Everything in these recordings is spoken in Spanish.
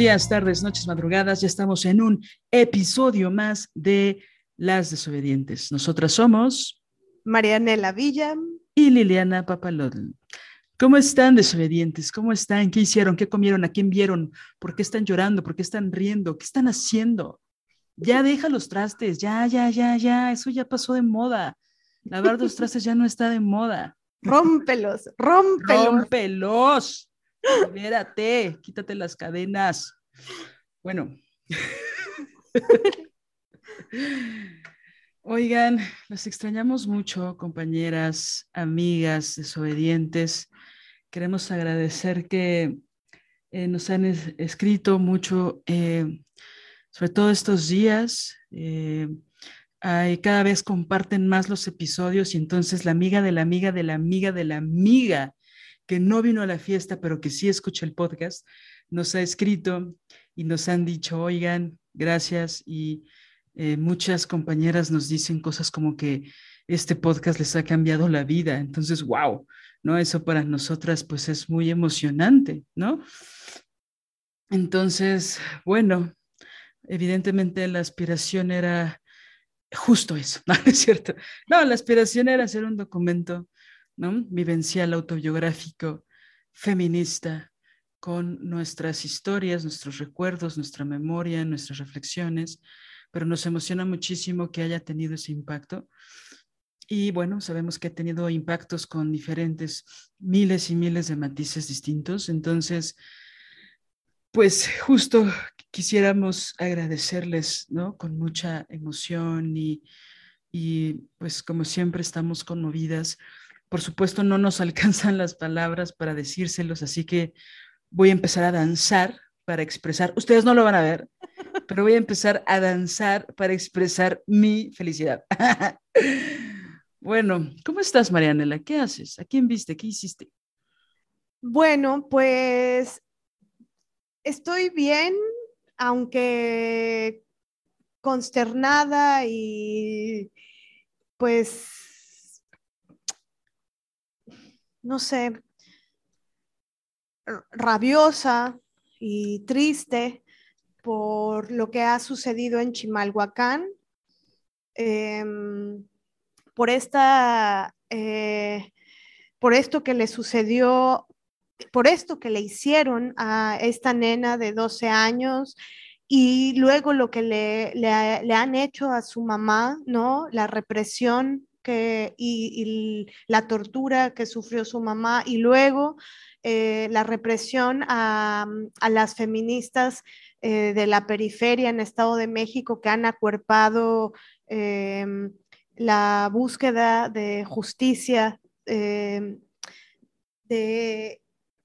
Días, tardes, noches, madrugadas. Ya estamos en un episodio más de Las Desobedientes. Nosotras somos Marianela Villa y Liliana Papalotl. ¿Cómo están, desobedientes? ¿Cómo están? ¿Qué hicieron? ¿Qué comieron? ¿A quién vieron? ¿Por qué están llorando? ¿Por qué están riendo? ¿Qué están haciendo? Ya deja los trastes, ya, ya, ya, ya. Eso ya pasó de moda. Lavar los trastes ya no está de moda. Rómpelos, rómpelos. Rómpelos. Libérate, quítate las cadenas. Bueno. Oigan, las extrañamos mucho, compañeras, amigas, desobedientes. Queremos agradecer que eh, nos han escrito mucho, eh, sobre todo estos días. Eh, cada vez comparten más los episodios y entonces la amiga de la amiga de la amiga de la amiga que no vino a la fiesta, pero que sí escucha el podcast, nos ha escrito y nos han dicho, oigan, gracias. Y eh, muchas compañeras nos dicen cosas como que este podcast les ha cambiado la vida. Entonces, wow, ¿no? Eso para nosotras pues es muy emocionante, ¿no? Entonces, bueno, evidentemente la aspiración era justo eso, ¿no es cierto? No, la aspiración era hacer un documento vivencial autobiográfico feminista con nuestras historias, nuestros recuerdos, nuestra memoria, nuestras reflexiones, pero nos emociona muchísimo que haya tenido ese impacto. Y bueno, sabemos que ha tenido impactos con diferentes miles y miles de matices distintos. Entonces, pues justo quisiéramos agradecerles, ¿no? Con mucha emoción y, y pues como siempre estamos conmovidas por supuesto, no nos alcanzan las palabras para decírselos, así que voy a empezar a danzar para expresar, ustedes no lo van a ver, pero voy a empezar a danzar para expresar mi felicidad. bueno, ¿cómo estás, Marianela? ¿Qué haces? ¿A quién viste? ¿Qué hiciste? Bueno, pues estoy bien, aunque consternada y pues no sé, rabiosa y triste por lo que ha sucedido en Chimalhuacán, em, por esta, eh, por esto que le sucedió, por esto que le hicieron a esta nena de 12 años y luego lo que le, le han hecho a su mamá, ¿no? La represión y, la tortura que sufrió su mamá y luego eh, la represión a, las feministas eh, de la periferia en Estado de México que han acuerpado em, la búsqueda de justicia de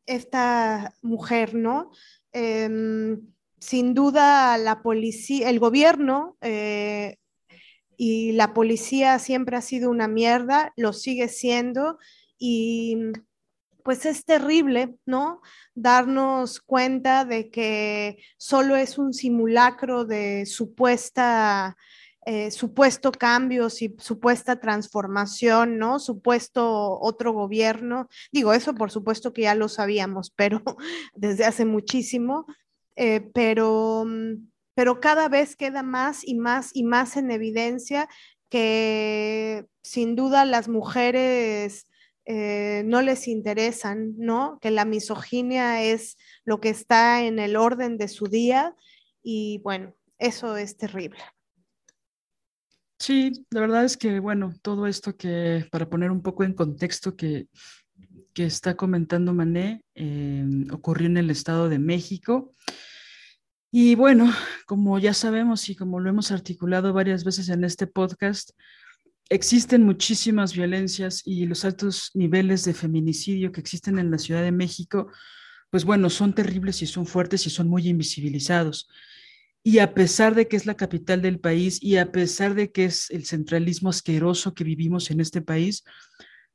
esta mujer, ¿no? Em, sin duda la policía, el gobierno eh, y la policía siempre ha sido una mierda, lo sigue siendo y pues es terrible, ¿no? Darnos cuenta de que solo es un simulacro de supuesta, eh, supuesto cambio, y supuesta transformación, ¿no? Supuesto otro gobierno. Digo, eso por supuesto que ya lo sabíamos, pero desde hace muchísimo, eh, pero mm, pero cada vez queda más y más y más en evidencia que sin duda las mujeres eh, no les interesan, ¿no? Que la misoginia es lo que está en el orden de su día y bueno, eso es terrible. Sí, la verdad es que, bueno, todo esto que, para poner un poco en contexto que, que está comentando Mané, eh, ocurrió en el Estado de México. Y bueno, como ya sabemos y como lo hemos articulado varias veces en este podcast, existen muchísimas violencias y los altos niveles de feminicidio que existen en la Ciudad de México, pues bueno, son terribles y son fuertes y son muy invisibilizados. Y a pesar de que es la capital del país y a pesar de que es el centralismo asqueroso que vivimos en este país,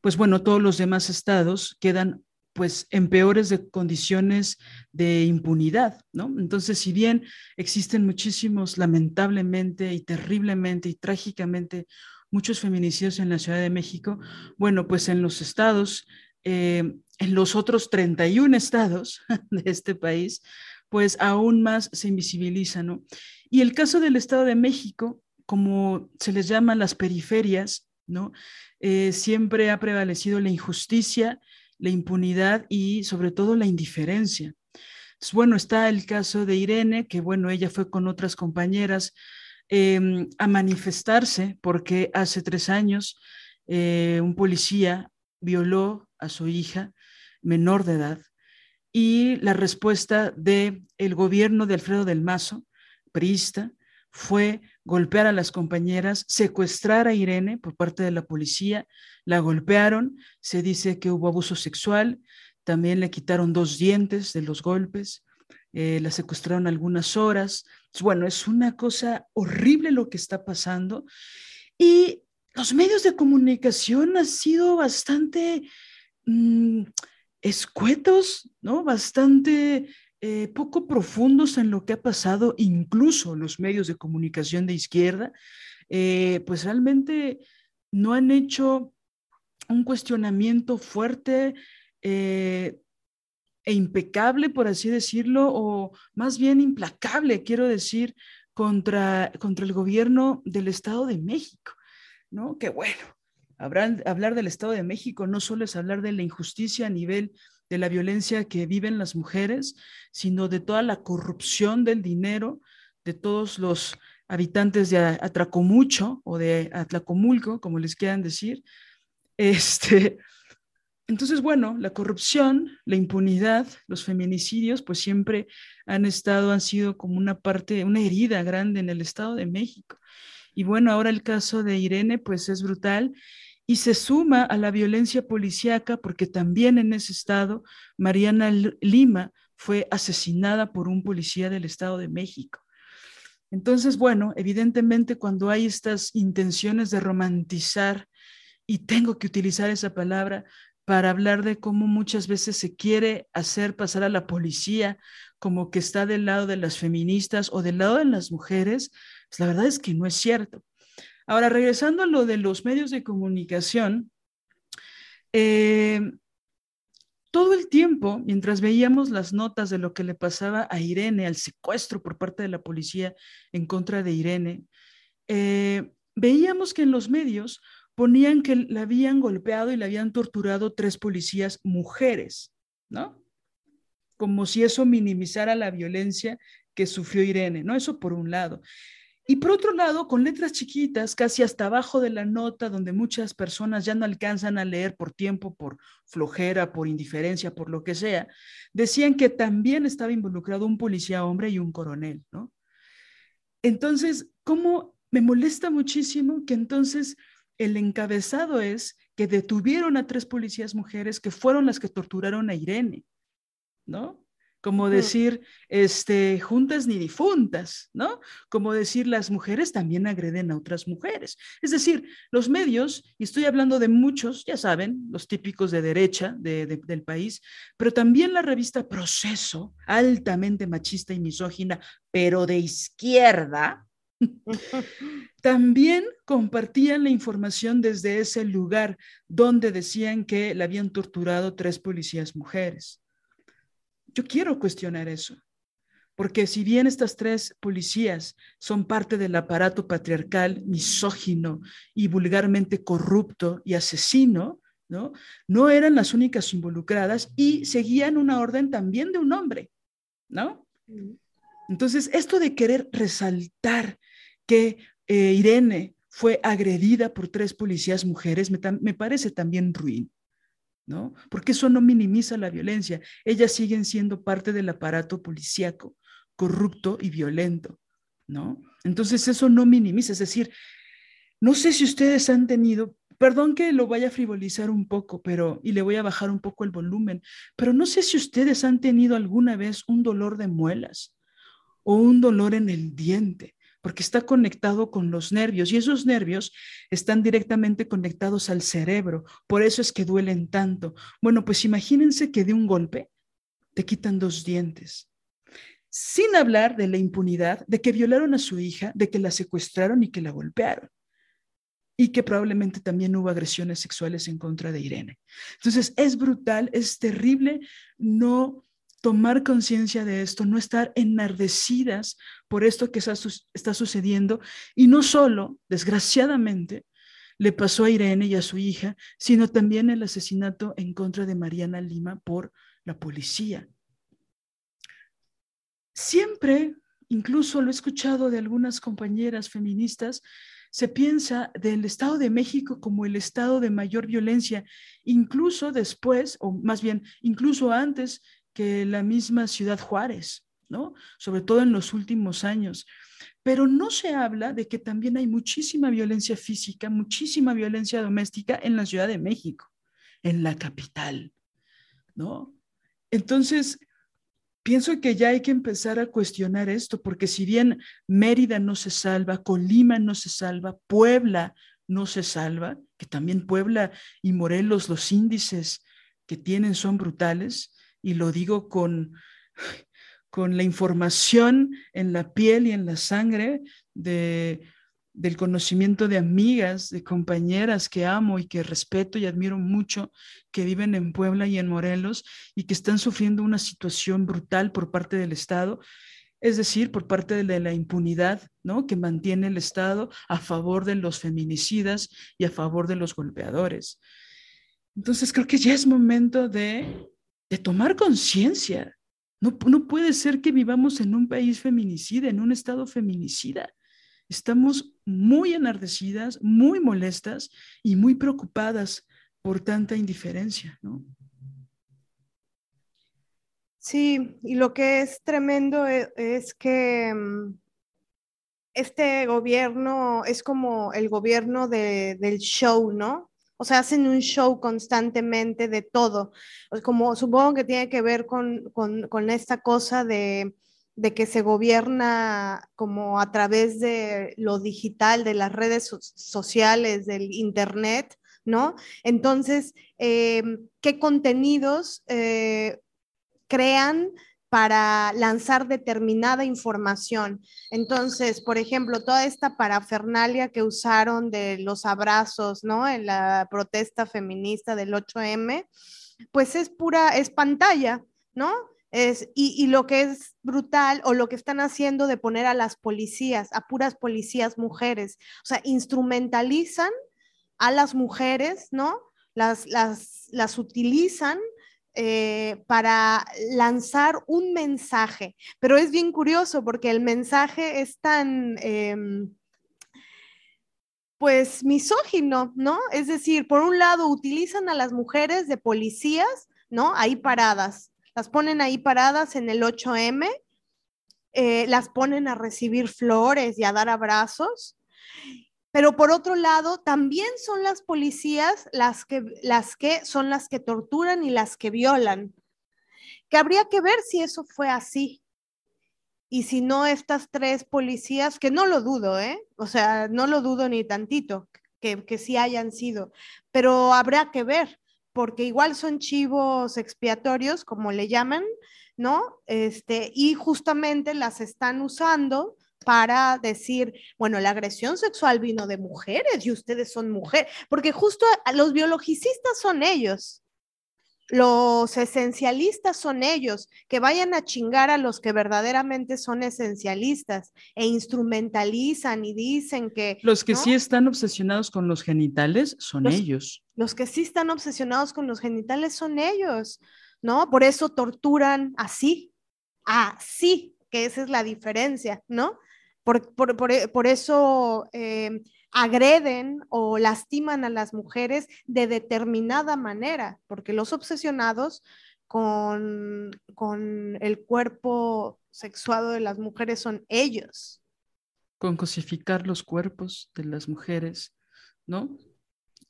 pues bueno, todos los demás estados quedan pues en peores de condiciones de impunidad, ¿no? Entonces, si bien existen muchísimos, lamentablemente y terriblemente y trágicamente, muchos feminicidios en la Ciudad de México, bueno, pues en los estados, eh, en los otros 31 estados de este país, pues aún más se invisibiliza, ¿no? Y el caso del Estado de México, como se les llama las periferias, ¿no? Eh, siempre ha prevalecido la injusticia, la impunidad y sobre todo la indiferencia. bueno, está el caso de Irene, que bueno, ella fue con otras compañeras em, a manifestarse porque hace tres años eh, un policía violó a su hija menor de edad y la respuesta del el gobierno de Alfredo del Mazo, priista, fue golpear a las compañeras, secuestrar a Irene por parte de la policía, la golpearon, se dice que hubo abuso sexual, también le quitaron dos dientes de los golpes, eh, la secuestraron algunas horas. Bueno, es una cosa horrible lo que está pasando y los medios de comunicación han sido bastante... Mm, escuetos, ¿no? Bastante eh, poco profundos en lo que ha pasado, incluso los medios de comunicación de izquierda, eh, pues realmente no han hecho un cuestionamiento fuerte eh, e impecable, por así decirlo, o más bien implacable, quiero decir, contra, contra el gobierno del Estado de México, ¿no? Que bueno, hablar del Estado de México no solo es hablar de la injusticia a nivel de la violencia que viven las mujeres, sino de toda la corrupción del dinero de todos los habitantes de Atracomucho o de Atlacomulco, como les quieran decir. Este, entonces, bueno, la corrupción, la impunidad, los feminicidios, pues siempre han estado, han sido como una parte, una herida grande en el Estado de México. Y bueno, ahora el caso de Irene, pues es brutal y se suma a la violencia policíaca porque también en ese estado Mariana Lima fue asesinada por un policía del Estado de México. Entonces, bueno, evidentemente cuando hay estas intenciones de romantizar, y tengo que utilizar esa palabra para hablar de cómo muchas veces se quiere hacer pasar a la policía como que está del lado de las feministas o del lado de las mujeres, pues la verdad es que no es cierto. Ahora, regresando a lo de los medios de comunicación, eh, todo el tiempo, mientras veíamos las notas de lo que le pasaba a Irene, al secuestro por parte de la policía en contra de Irene, eh, veíamos que en los medios ponían que la habían golpeado y la habían torturado tres policías mujeres, ¿no? Como si eso minimizara la violencia que sufrió Irene, ¿no? Eso por un lado. Y por otro lado, con letras chiquitas, casi hasta abajo de la nota, donde muchas personas ya no alcanzan a leer por tiempo, por flojera, por indiferencia, por lo que sea, decían que también estaba involucrado un policía hombre y un coronel, ¿no? Entonces, ¿cómo me molesta muchísimo que entonces el encabezado es que detuvieron a tres policías mujeres que fueron las que torturaron a Irene, ¿no? Como decir, este, juntas ni difuntas, ¿no? Como decir, las mujeres también agreden a otras mujeres. Es decir, los medios, y estoy hablando de muchos, ya saben, los típicos de derecha del país, pero también la revista Proceso, altamente machista y misógina, pero de izquierda, también compartían la información desde ese lugar donde decían que la habían torturado tres policías mujeres. Yo quiero cuestionar eso, porque si bien estas tres policías son parte del aparato patriarcal, misógino y vulgarmente corrupto y asesino, ¿no? No eran las únicas involucradas y seguían una orden también de un hombre, ¿no? Entonces, esto de querer resaltar que eh, Irene fue agredida por tres policías mujeres me, me parece también ruin. ¿No? Porque eso no minimiza la violencia. Ellas siguen siendo parte del aparato policíaco, corrupto y violento, ¿no? Entonces eso no minimiza, es decir, no sé si ustedes han tenido, perdón que lo vaya a frivolizar un poco, pero y le voy a bajar un poco el volumen, pero no sé si ustedes han tenido alguna vez un dolor de muelas o un dolor en el diente porque está conectado con los nervios y esos nervios están directamente conectados al cerebro, por eso es que duelen tanto. Bueno, pues imagínense que de un golpe te quitan dos dientes, sin hablar de la impunidad, de que violaron a su hija, de que la secuestraron y que la golpearon y que probablemente también hubo agresiones sexuales en contra de Irene. Entonces, es brutal, es terrible no tomar conciencia de esto, no estar enardecidas por esto que está, sucediendo. Y no solo, desgraciadamente, le pasó a Irene y a su hija, sino también el asesinato en contra de Mariana Lima por la policía. Siempre, incluso lo he escuchado de algunas compañeras feministas, se piensa del Estado de México como el estado de mayor violencia, incluso después, o más bien, incluso antes que la misma ciudad Juárez, ¿no? Sobre todo en los últimos años. Pero no se habla de que también hay muchísima violencia física, muchísima violencia doméstica en la Ciudad de México, en la capital, ¿no? Entonces, pienso que ya hay que empezar a cuestionar esto, porque si bien Mérida no se salva, Colima no se salva, Puebla no se salva, que también Puebla y Morelos los índices que tienen son brutales, y lo digo con, con la información en la piel y en la sangre de, del conocimiento de amigas, de compañeras que amo y que respeto y admiro mucho, que viven en Puebla y en Morelos y que están sufriendo una situación brutal por parte del Estado, es decir, por parte de la impunidad ¿no? que mantiene el Estado a favor de los feminicidas y a favor de los golpeadores. Entonces creo que ya es momento de de tomar conciencia. No, no puede ser que vivamos en un país feminicida, en un estado feminicida. Estamos muy enardecidas, muy molestas y muy preocupadas por tanta indiferencia, ¿no? Sí, y lo que es tremendo e, es, que mm, este gobierno es como el gobierno del show, ¿no? O sea, hacen un show constantemente de todo. Como supongo que tiene que ver con, esta cosa de, que se gobierna como a través de lo digital, de las redes sociales, del Internet, ¿no? Entonces, eh, ¿qué contenidos eh, crean para lanzar determinada información. Entonces, por ejemplo, toda esta parafernalia que usaron de los abrazos, ¿no? En la protesta feminista del 8M, pues es pura, es pantalla, ¿no? Es, y, y, lo que es brutal o lo que están haciendo de poner a las policías, a puras policías mujeres, o sea, instrumentalizan a las mujeres, ¿no? Las, las, las utilizan eh, para lanzar un mensaje, pero es bien curioso porque el mensaje es tan, em, pues, misógino, ¿no? Es decir, por un lado utilizan a las mujeres de policías, ¿no? Ahí paradas, las ponen ahí paradas en el 8M, eh, las ponen a recibir flores y a dar abrazos, pero por otro lado, también son las policías las que, las que son las que torturan y las que violan. Que habría que ver si eso fue así. Y si no, estas tres policías, que no lo dudo, ¿eh? O sea, no lo dudo ni tantito, que, que sí hayan sido, pero habrá que ver, porque igual son chivos expiatorios, como le llaman, ¿no? Este, y justamente las están usando para decir, bueno, la agresión sexual vino de mujeres y ustedes son mujeres, porque justo los biologicistas son ellos. los esencialistas son ellos, que vayan a chingar a los que verdaderamente son esencialistas e instrumentalizan y dicen que... Los que sí están obsesionados con los genitales son ellos. Los que sí están obsesionados con los genitales son ellos, ¿no? Por eso torturan así, así, que esa es la diferencia, ¿no? Por, eso eh, agreden o lastiman a las mujeres de determinada manera, porque los obsesionados con, con el cuerpo sexuado de las mujeres son ellos. Con cosificar los cuerpos de las mujeres, ¿no?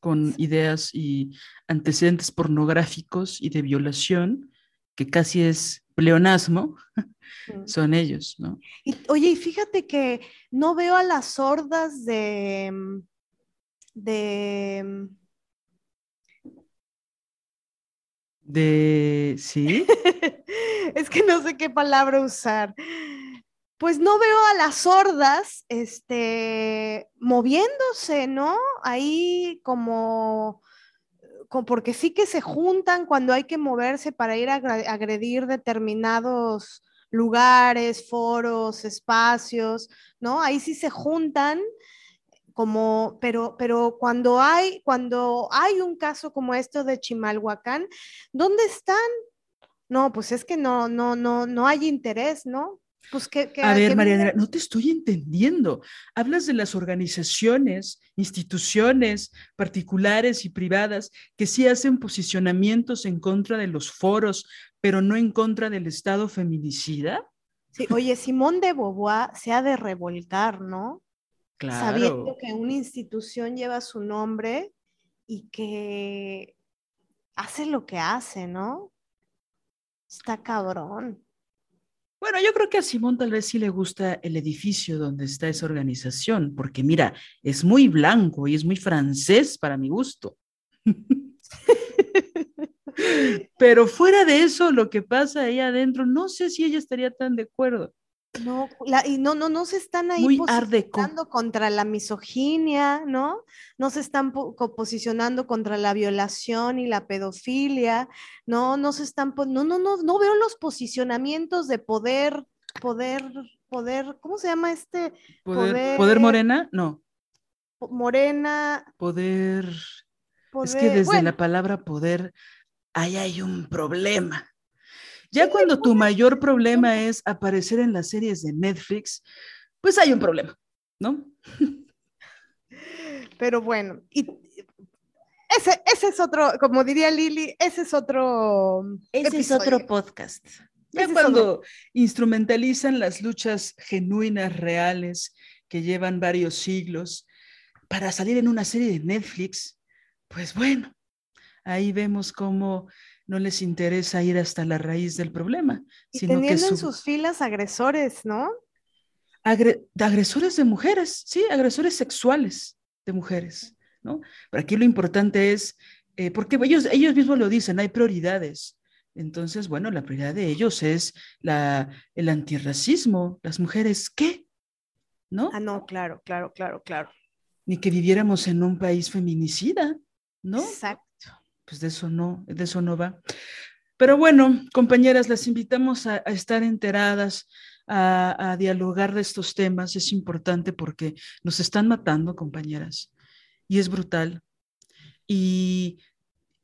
Con ideas y antecedentes pornográficos y de violación, que casi es pleonasmo, son ellos, ¿no? Y, oye, y fíjate que no veo a las sordas de, mm, de, mm, de, sí. es que no sé qué palabra usar. Pues no veo a las sordas, este, moviéndose, ¿no? Ahí como porque sí que se juntan cuando hay que moverse para ir a agredir determinados lugares, foros, espacios, ¿no? Ahí sí se juntan como, pero, pero cuando hay, cuando hay un caso como esto de Chimalhuacán, ¿dónde están? No, pues es que no, no, no, no hay interés, ¿no? Pues que, a ver, Mariana, no te estoy entendiendo. Hablas de las organizaciones, instituciones particulares y privadas que sí hacen posicionamientos en contra de los foros, pero no en contra del Estado feminicida. Sí, oye, Simón de Beauvoir se ha de revolcar, ¿no? Claro. Sabiendo que una institución lleva su nombre y que hace lo que hace, ¿no? Está cabrón. Bueno, yo creo que a Simón tal vez sí le gusta el edificio donde está esa organización, porque mira, es muy blanco y es muy francés para mi gusto. Pero fuera de eso, lo que pasa ahí adentro, no sé si ella estaría tan de acuerdo. No, y no, no, no se están ahí posicionando contra la misoginia, ¿no? No se están posicionando contra la violación y la pedofilia, no, no se están, no, no, no, no veo los posicionamientos de poder, poder, poder, ¿cómo se llama este? Poder, poder, morena, no. Morena. Poder, es que desde la palabra poder, ahí hay un problema. Ya cuando tu mayor problema es aparecer en las series de Netflix, pues hay un problema, ¿no? Pero bueno, y ese, ese es otro, como diría Lili, ese es otro. Ese es otro podcast. Ya cuando instrumentalizan las luchas genuinas, reales, que llevan varios siglos, para salir en una serie de Netflix, pues bueno, ahí vemos cómo no les interesa ir hasta la raíz del problema. Y sino teniendo que en sus filas agresores, ¿no? agresores de mujeres, sí, agresores sexuales de mujeres, ¿no? Pero aquí lo importante es, eh, porque ellos, ellos mismos lo dicen, hay prioridades. Entonces, bueno, la prioridad de ellos es la, el antirracismo. Las mujeres, ¿qué? ¿No? Ah, no, claro, claro, claro, claro. Ni que viviéramos en un país feminicida, ¿no? Exacto pues de eso no, de eso no va. Pero bueno, compañeras, las invitamos a, estar enteradas, a, dialogar de estos temas. Es importante porque nos están matando, compañeras, y es brutal. Y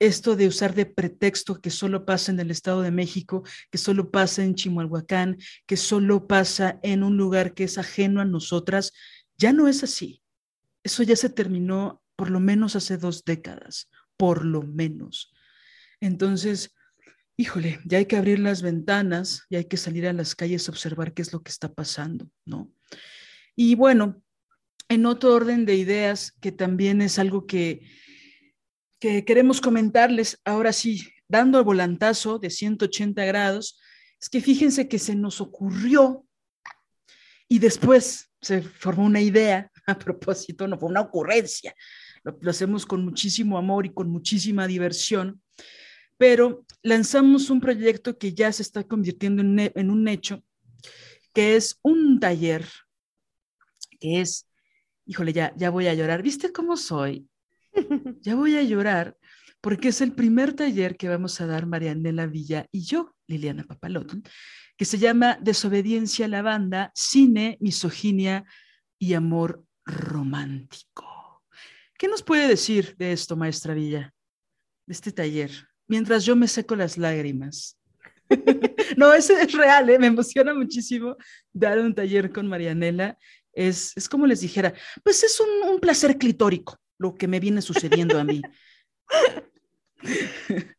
esto de usar de pretexto que solo pasa en el Estado de México, que solo pasa en Chimalhuacán, que solo pasa en un lugar que es ajeno a nosotras, ya no es así. Eso ya se terminó por lo menos hace dos décadas por lo menos. Entonces, híjole, ya hay que abrir las ventanas, ya hay que salir a las calles a observar qué es lo que está pasando, ¿no? Y bueno, en otro orden de ideas, que también es algo que, que queremos comentarles, ahora sí, dando el volantazo de 180 grados, es que fíjense que se nos ocurrió y después se formó una idea, a propósito, no fue una ocurrencia, lo, hacemos con muchísimo amor y con muchísima diversión, pero lanzamos un proyecto que ya se está convirtiendo en, un hecho, que es un taller, que es, híjole, ya, ya voy a llorar, ¿viste cómo soy? Ya voy a llorar, porque es el primer taller que vamos a dar Marianela Villa y yo, Liliana Papaloton, que se llama Desobediencia a la banda, cine, misoginia y amor romántico. ¿Qué nos puede decir de esto, maestra Villa, de este taller? Mientras yo me seco las lágrimas. no, ese es real, ¿eh? me emociona muchísimo dar un taller con Marianela. Es, es como les dijera, pues es un, un placer clitórico lo que me viene sucediendo a mí.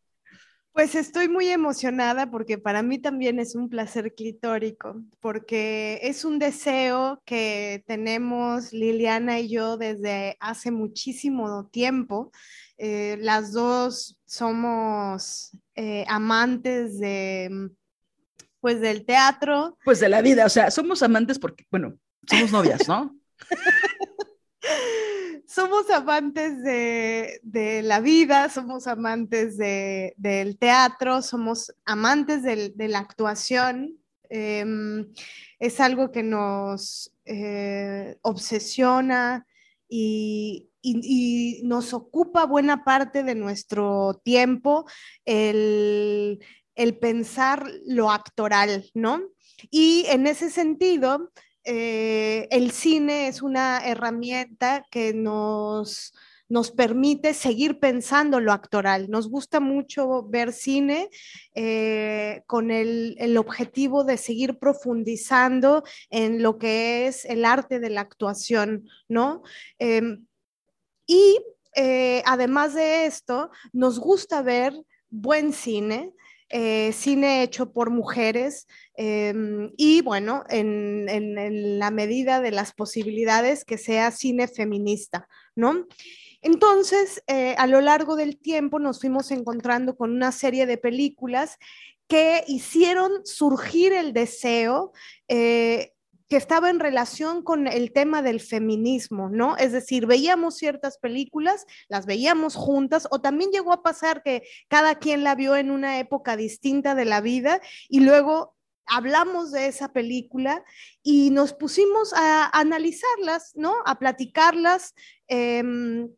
Pues estoy muy emocionada porque para mí también es un placer clitórico, porque es un deseo que tenemos Liliana y yo desde hace muchísimo tiempo. Eh, las dos somos eh, amantes de, pues, del teatro. Pues de la vida, o sea, somos amantes porque, bueno, somos novias, ¿no? somos amantes de, la vida, somos amantes del teatro, somos amantes de la actuación. Em, es algo que nos eh, obsesiona y, nos ocupa buena parte de nuestro tiempo el, el pensar lo actoral, ¿no? Y en ese sentido, eh, el cine es una herramienta que nos, nos permite seguir pensando lo actoral. Nos gusta mucho ver cine eh, con el, objetivo de seguir profundizando en lo que es el arte de la actuación, ¿no? Em, y eh, además de esto, nos gusta ver buen cine, cine hecho por mujeres, Em, y bueno, en, la medida de las posibilidades que sea cine feminista, ¿no? Entonces, eh, a lo largo del tiempo nos fuimos encontrando con una serie de películas que hicieron surgir el deseo eh, que estaba en relación con el tema del feminismo, ¿no? Es decir, veíamos ciertas películas, las veíamos juntas, o también llegó a pasar que cada quien la vio en una época distinta de la vida y luego hablamos de esa película y nos pusimos a, analizarlas, ¿no? A platicarlas. Em,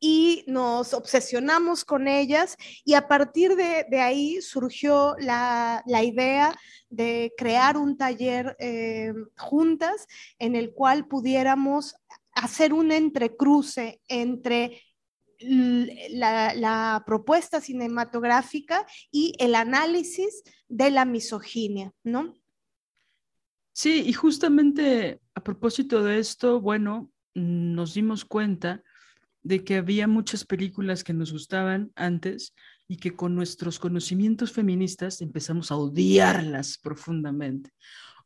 y nos obsesionamos con ellas y a partir de, ahí surgió la, idea de crear un taller em, juntas en el cual pudiéramos hacer un entrecruce entre la, propuesta cinematográfica y el análisis de la misoginia, ¿no? Sí, y justamente a propósito de esto, bueno, nos dimos cuenta de que había muchas películas que nos gustaban antes y que con nuestros conocimientos feministas empezamos a odiarlas profundamente.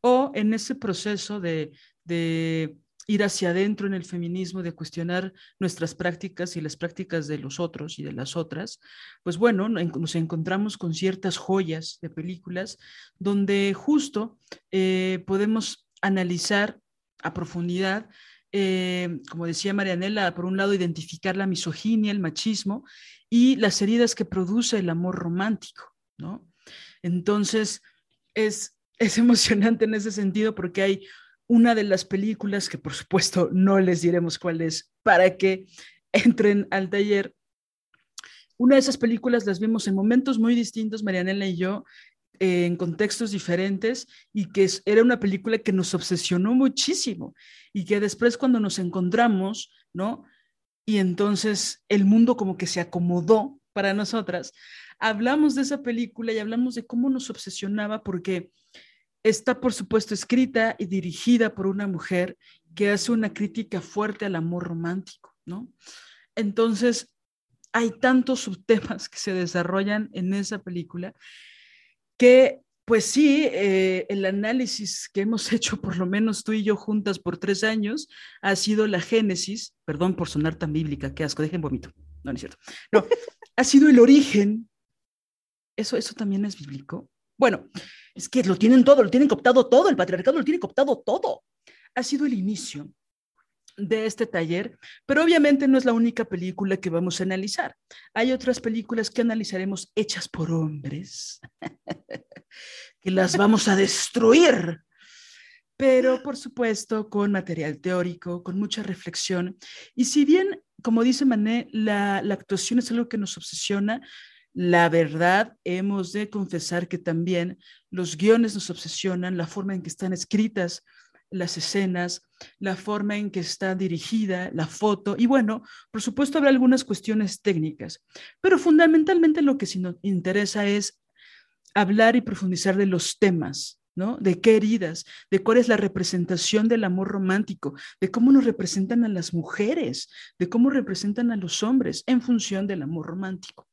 O en ese proceso de, de ir hacia adentro en el feminismo, de cuestionar nuestras prácticas y las prácticas de los otros y de las otras, pues bueno, nos encontramos con ciertas joyas de películas donde justo eh, podemos analizar a profundidad eh, como decía Marianela, por un lado identificar la misoginia, el machismo y las heridas que produce el amor romántico, ¿no? Entonces, es, es emocionante en ese sentido porque hay una de las películas, que por supuesto no les diremos cuál es, para que entren al taller. Una de esas películas las vimos en momentos muy distintos, Marianela y yo, en contextos diferentes, y que era una película que nos obsesionó muchísimo, y que después cuando nos encontramos, ¿no? Y entonces el mundo como que se acomodó para nosotras, hablamos de esa película y hablamos de cómo nos obsesionaba, porque está, por supuesto, escrita y dirigida por una mujer que hace una crítica fuerte al amor romántico, ¿no? Entonces, hay tantos subtemas que se desarrollan en esa película que, pues sí, eh, el análisis que hemos hecho, por lo menos tú y yo juntas por tres años, ha sido la génesis, perdón por sonar tan bíblica, qué asco, dejen vomito, no, no es cierto, no, ha sido el origen, eso, eso también es bíblico, bueno, es que lo tienen todo, lo tienen cooptado todo, el patriarcado lo tiene cooptado todo. Ha sido el inicio de este taller, pero obviamente no es la única película que vamos a analizar. Hay otras películas que analizaremos hechas por hombres, que las vamos a destruir, pero por supuesto con material teórico, con mucha reflexión. Y si bien como dice Mané, la, la actuación es algo que nos obsesiona. La verdad, hemos de confesar que también los guiones nos obsesionan, la forma en que están escritas las escenas, la forma en que está dirigida, la foto, y bueno, por supuesto habrá algunas cuestiones técnicas, pero fundamentalmente lo que sí nos interesa es hablar y profundizar de los temas, ¿no? De qué heridas, de cuál es la representación del amor romántico, de cómo nos representan a las mujeres, de cómo representan a los hombres en función del amor romántico.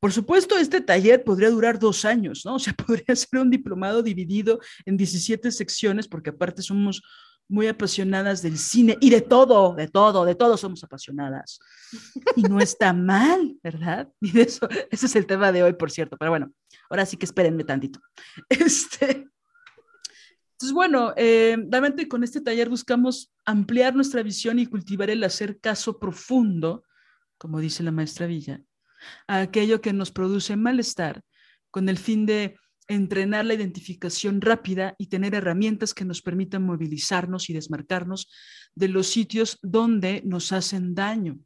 Por supuesto, este taller podría durar dos años, ¿no? O sea, podría ser un diplomado dividido en 17 secciones, porque aparte somos muy apasionadas del cine y de todo, de todo, de todo somos apasionadas. Y no está mal, ¿verdad? Y de eso, ese es el tema de hoy, por cierto. Pero bueno, ahora sí que espérenme tantito. Este, entonces, bueno, eh, realmente con este taller buscamos ampliar nuestra visión y cultivar el hacer caso profundo, como dice la maestra Villa, a aquello que nos produce malestar, con el fin de entrenar la identificación rápida y tener herramientas que nos permitan movilizarnos y desmarcarnos de los sitios donde nos hacen daño.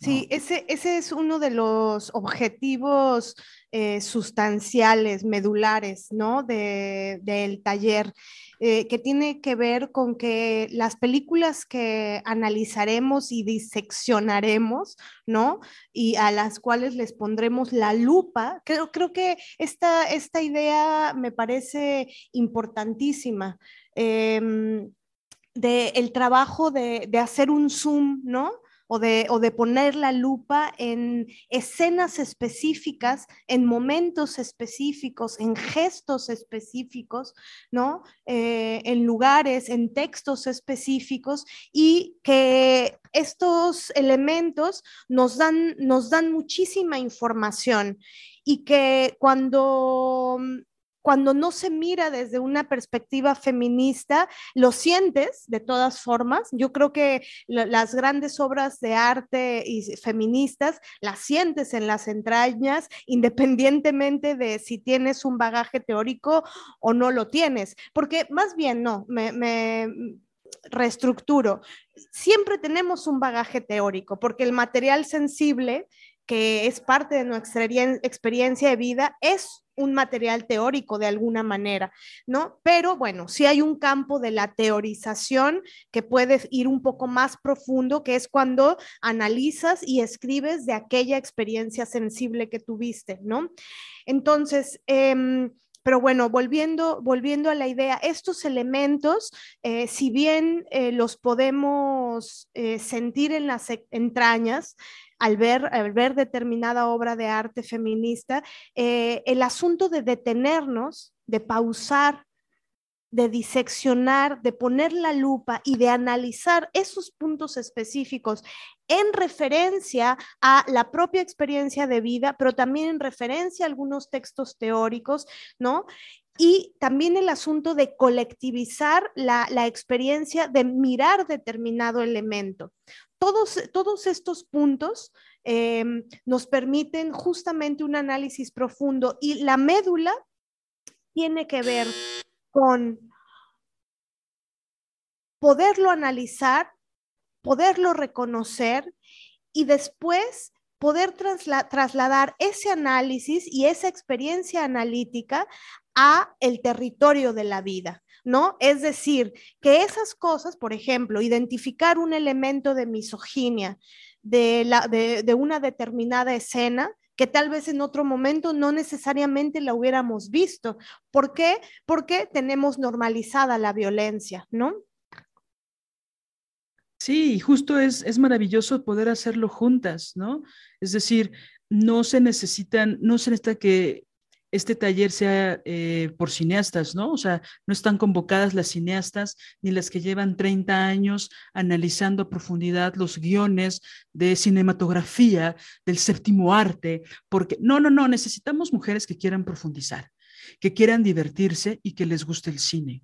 Sí, ese, ese es uno de los objetivos eh, sustanciales, medulares, ¿no? De, del taller, eh, que tiene que ver con que las películas que analizaremos y diseccionaremos, ¿no? Y a las cuales les pondremos la lupa, creo, creo que esta, esta idea me parece importantísima. Em, de el trabajo de, de hacer un zoom, ¿no? O de, poner la lupa en escenas específicas, en momentos específicos, en gestos específicos, ¿no? Eh, en lugares, en textos específicos y que estos elementos nos dan, nos dan muchísima información y que cuando cuando no se mira desde una perspectiva feminista, lo sientes de todas formas. Yo creo que las grandes obras de arte y feministas las sientes en las entrañas, independientemente de si tienes un bagaje teórico o no lo tienes, porque más bien no, me, me reestructuro. Siempre tenemos un bagaje teórico, porque el material sensible que es parte de nuestra experiencia de vida, es un material teórico de alguna manera, ¿no? Pero bueno, sí hay un campo de la teorización que puede ir un poco más profundo, que es cuando analizas y escribes de aquella experiencia sensible que tuviste, ¿no? Entonces, em, pero bueno, volviendo, volviendo a la idea, estos elementos, eh, si bien eh, los podemos eh, sentir en las entrañas, al ver, al ver determinada obra de arte feminista, eh, el asunto de detenernos, de pausar, de diseccionar, de poner la lupa y de analizar esos puntos específicos en referencia a la propia experiencia de vida, pero también en referencia a algunos textos teóricos, ¿no? Y también el asunto de colectivizar la, la experiencia de mirar determinado elemento todos, estos puntos em, nos permiten justamente un análisis profundo y la médula tiene que ver con poderlo analizar, poderlo reconocer y después poder trasladar ese análisis y esa experiencia analítica a el territorio de la vida. ¿No? Es decir, que esas cosas, por ejemplo, identificar un elemento de misoginia de, la, de, una determinada escena, que tal vez en otro momento no necesariamente la hubiéramos visto. ¿Por qué? Porque tenemos normalizada la violencia, ¿no? Sí, justo es, es maravilloso poder hacerlo juntas, ¿no? Es decir, no se necesitan, no se necesita que este taller sea eh, por cineastas, ¿no? O sea, no están convocadas las cineastas ni las que llevan 30 años analizando a profundidad los guiones de cinematografía, del séptimo arte, porque no, no, no, necesitamos mujeres que quieran profundizar, que quieran divertirse y que les guste el cine.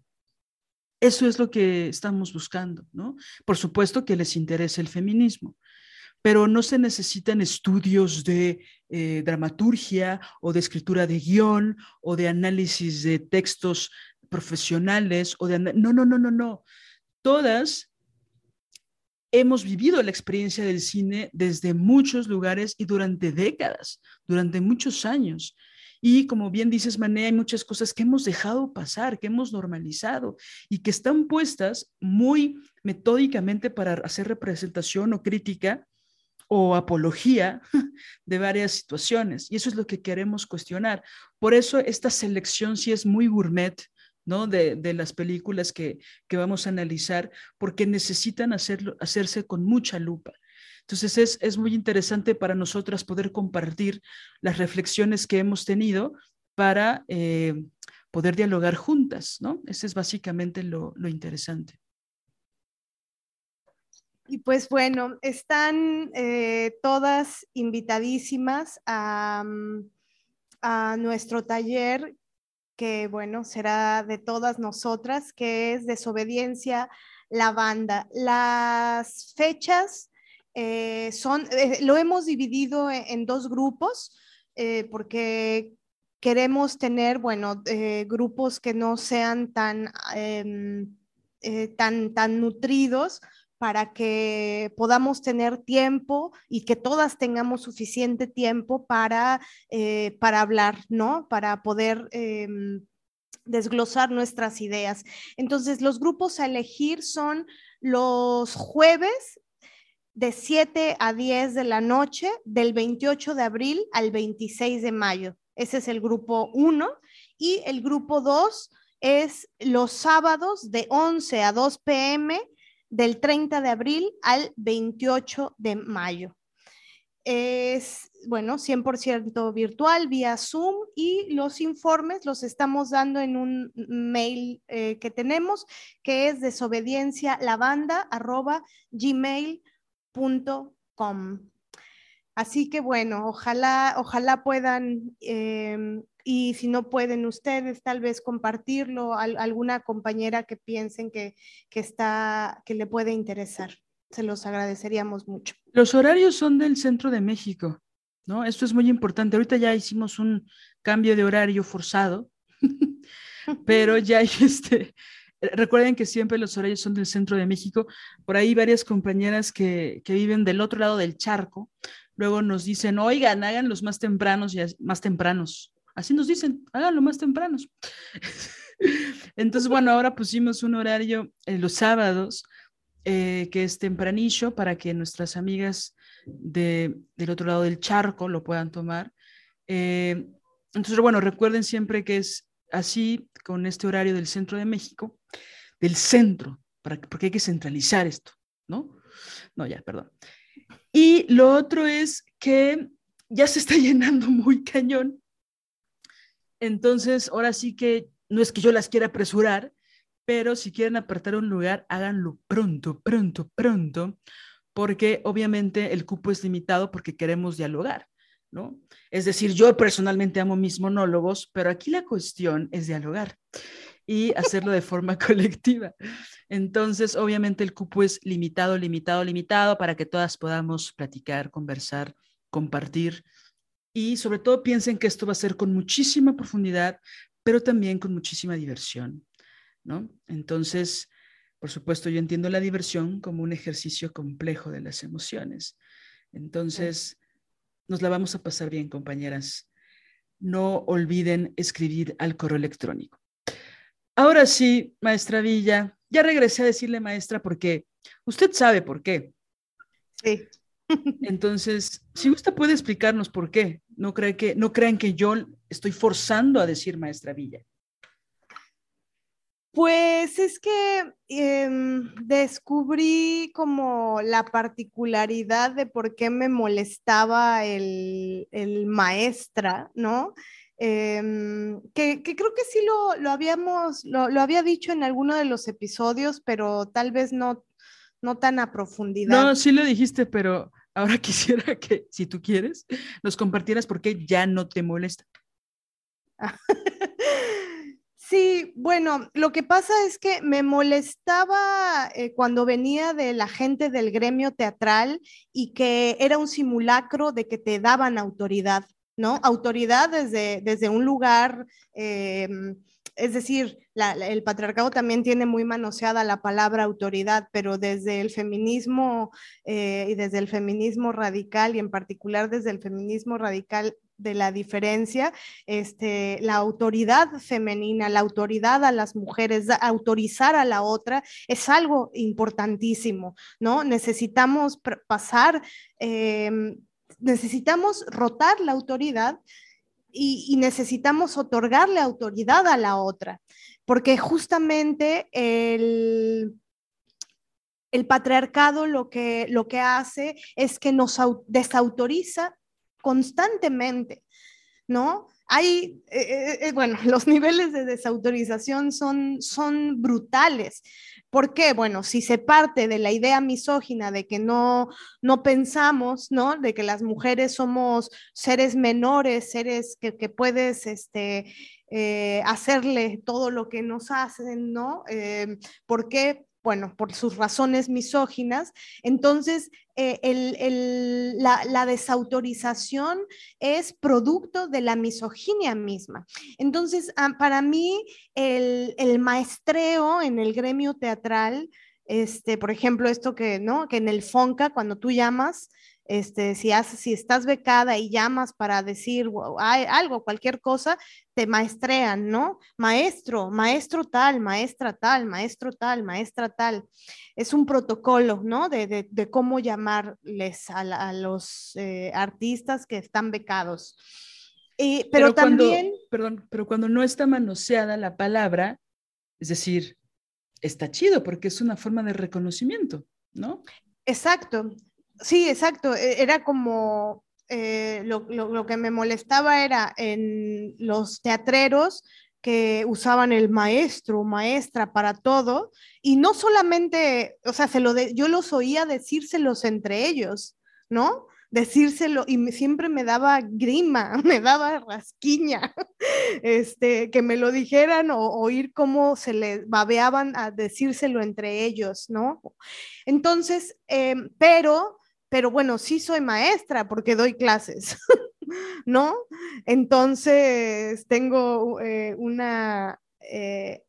Eso es lo que estamos buscando, ¿no? Por supuesto que les interese el feminismo, pero no se necesitan estudios de eh, dramaturgia o de escritura de guion o de análisis de textos profesionales o de... No, no, no, no, no. Todas hemos vivido la experiencia del cine desde muchos lugares y durante décadas, durante muchos años. Y como bien dices, Mané, hay muchas cosas que hemos dejado pasar, que hemos normalizado y que están puestas muy metódicamente para hacer representación o crítica o apología de varias situaciones. Y eso es lo que queremos cuestionar. Por eso esta selección sí es muy gourmet, ¿no? De, las películas que, vamos a analizar, porque necesitan hacerlo, hacerse con mucha lupa. Entonces es, muy interesante para nosotras poder compartir las reflexiones que hemos tenido para eh, poder dialogar juntas, ¿no? Ese es básicamente lo, interesante. Y pues bueno, están eh, todas invitadísimas a, a, nuestro taller que bueno, será de todas nosotras, que es desobediencia la banda. Las fechas eh, son, eh, lo hemos dividido e-, en, dos grupos porque queremos tener, bueno, grupos que no sean tan, em, tan, tan nutridos para que podamos tener tiempo y que todas tengamos suficiente tiempo para, eh, hablar, ¿no? Para poder em, desglosar nuestras ideas. Entonces, los grupos a elegir son los jueves de 7 a 10 de la noche, del 28 de abril al 26 de mayo. Ese es el grupo 1. Y el grupo 2 es los sábados de 11 a 2 pm del 30 de abril al 28 de mayo. Es, bueno, 100% virtual vía Zoom y los informes los estamos dando en un mail eh, que tenemos que es desobediencialavanda.gmail.com. Así que bueno, ojalá, ojalá puedan em, y si no pueden ustedes tal vez compartirlo a, alguna compañera que piensen que, que, está, que le puede interesar. Se los agradeceríamos mucho. Los horarios son del centro de México, ¿no? Esto es muy importante. Ahorita ya hicimos un cambio de horario forzado, pero ya hay este, Recuerden que siempre los horarios son del centro de México. Por ahí varias compañeras que, que, viven del otro lado del charco, luego nos dicen, oigan, hagan los más tempranos y más tempranos. Así nos dicen, háganlo más tempranos. Entonces, bueno, ahora pusimos un horario en los sábados, eh, que es tempranillo, para que nuestras amigas de, del otro lado del charco lo puedan tomar. Eh, entonces, bueno, recuerden siempre que es así, con este horario del centro de México, del centro, porque hay que centralizar esto, ¿no? No, ya, perdón. Y lo otro es que ya se está llenando muy cañón entonces, ahora sí que no es que yo las quiera apresurar, pero si quieren apartar un lugar, háganlo pronto, pronto, pronto, porque obviamente el cupo es limitado porque queremos dialogar, ¿no? Es decir, yo personalmente amo mis monólogos, pero aquí la cuestión es dialogar y hacerlo de forma colectiva. Entonces, obviamente el cupo es limitado, limitado, limitado para que todas podamos platicar, conversar, compartir y sobre todo piensen que esto va a ser con muchísima profundidad, pero también con muchísima diversión, ¿no? Entonces, por supuesto, yo entiendo la diversión como un ejercicio complejo de las emociones. Entonces, nos la vamos a pasar bien, compañeras. No olviden escribir al correo electrónico. Ahora sí, maestra Villa, ya regresé a decirle maestra porque usted sabe por qué. Sí. Entonces, si usted puede explicarnos por qué, no, cree que, no crean que yo estoy forzando a decir maestra Villa. Pues es que em, descubrí como la particularidad de por qué me molestaba el, maestra, ¿no? Em, que, creo que sí lo, habíamos, lo, lo, había dicho en alguno de los episodios, pero tal vez no, no tan a profundidad. No, sí lo dijiste, pero Ahora quisiera que, si tú quieres, nos compartieras por qué ya no te molesta. Sí, bueno, lo que pasa es que me molestaba eh, cuando venía de la gente del gremio teatral y que era un simulacro de que te daban autoridad, ¿no? Autoridad desde, desde un lugar em, es decir, el patriarcado también tiene muy manoseada la palabra autoridad, pero desde el feminismo eh, y desde el feminismo radical y en particular desde el feminismo radical de la diferencia, este, la autoridad femenina, la autoridad a las mujeres, autorizar a la otra es algo importantísimo, ¿no? Necesitamos pasar, em, necesitamos rotar la autoridad y, necesitamos otorgarle autoridad a la otra, porque justamente el, el patriarcado lo que, lo que hace es que nos desautoriza constantemente, ¿no? Hay, eh, eh, eh, bueno, los niveles de desautorización son, son brutales. ¿Por qué? Bueno, si se parte de la idea misógina de que no, no pensamos, ¿no? De que las mujeres somos seres menores, seres que, que puedes, este, hacerle todo lo que nos hacen, ¿no? ¿Por qué? Bueno, por sus razones misóginas. Entonces, eh, la, desautorización es producto de la misoginia misma. Entonces, ah, para mí, el, el, maestreo en el gremio teatral, este, por ejemplo, esto que, ¿no? que en el FONCA, cuando tú llamas, este, si, haces, si estás becada y llamas para decir algo, cualquier cosa, te maestrean, ¿no? Maestro, maestro tal, maestra tal, maestro tal, maestra tal. Es un protocolo, ¿no? De, cómo llamarles a, los eh, artistas que están becados. pero, también... perdón, pero cuando no está manoseada la palabra, es decir, está chido porque es una forma de reconocimiento, ¿no? Exacto. Sí, exacto. E, era como eh, lo, que me molestaba era en los teatreros que usaban el maestro, maestra para todo, y no solamente, o sea, se lo yo los oía decírselos entre ellos, ¿no? Decírselo, y siempre me daba grima, me daba rasquiña, este, que me lo dijeran o oír cómo se les babeaban a decírselo entre ellos, ¿no? Entonces, em, pero pero bueno, sí soy maestra porque doy clases, ¿no? Entonces, tengo eh, una eh,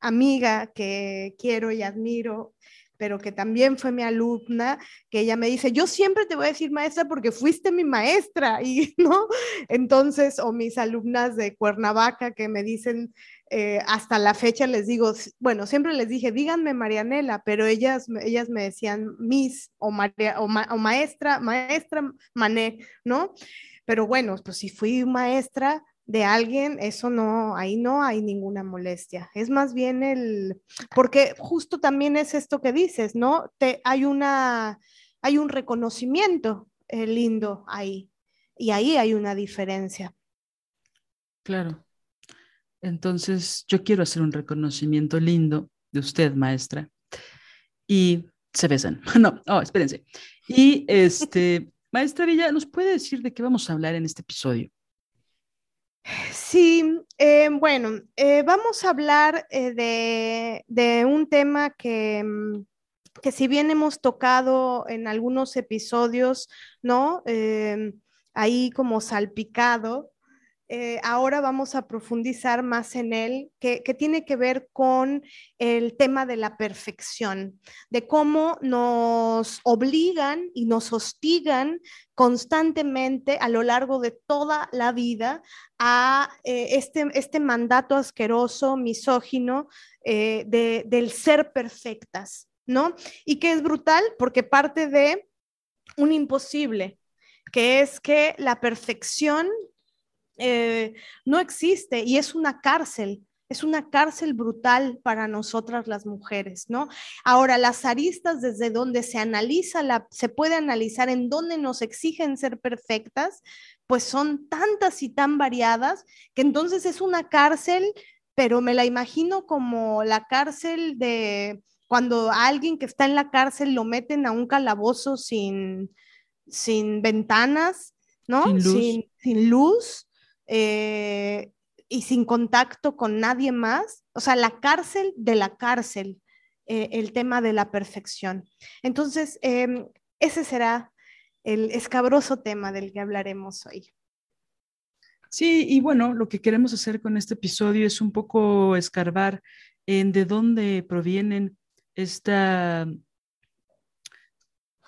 amiga que quiero y admiro, pero que también fue mi alumna, que ella me dice, yo siempre te voy a decir maestra porque fuiste mi maestra, y no, entonces, o mis alumnas de Cuernavaca que me dicen, eh, hasta la fecha les digo, bueno, siempre les dije, díganme Marianela, pero ellas, ellas me decían Miss o, o, maestra, maestra Mané, ¿no? Pero bueno, pues si fui maestra de alguien, eso no, ahí no hay ninguna molestia. Es más bien el, porque justo también es esto que dices, ¿no? Te, hay una, hay un reconocimiento eh, lindo ahí, y ahí hay una diferencia. Claro. Entonces, yo quiero hacer un reconocimiento lindo de usted, maestra. Y se besan. No, oh, espérense. Y este, maestra Villa, ¿nos puede decir de qué vamos a hablar en este episodio? Sí, eh, bueno, eh, vamos a hablar eh, de, un tema que, mm, que, si bien hemos tocado en algunos episodios, ¿no? ahí como salpicado, eh, ahora vamos a profundizar más en él, que, tiene que ver con el tema de la perfección, de cómo nos obligan y nos hostigan constantemente a lo largo de toda la vida a eh, este, este mandato asqueroso, misógino, eh, del ser perfectas, ¿no? Y que es brutal porque parte de un imposible, que es que la perfección eh, no existe y es una cárcel. Es una cárcel brutal para nosotras las mujeres, ¿no? Ahora, las aristas desde donde se analiza, la, se puede analizar en dónde nos exigen ser perfectas, pues son tantas y tan variadas que entonces es una cárcel, pero me la imagino como la cárcel de cuando alguien que está en la cárcel lo meten a un calabozo sin, sin ventanas, ¿no? sin luz eh, y sin contacto con nadie más, o sea, la cárcel de la cárcel, eh, el tema de la perfección. Entonces, em, ese será el escabroso tema del que hablaremos hoy. Sí, y bueno, lo que queremos hacer con este episodio es un poco escarbar en de dónde provienen esta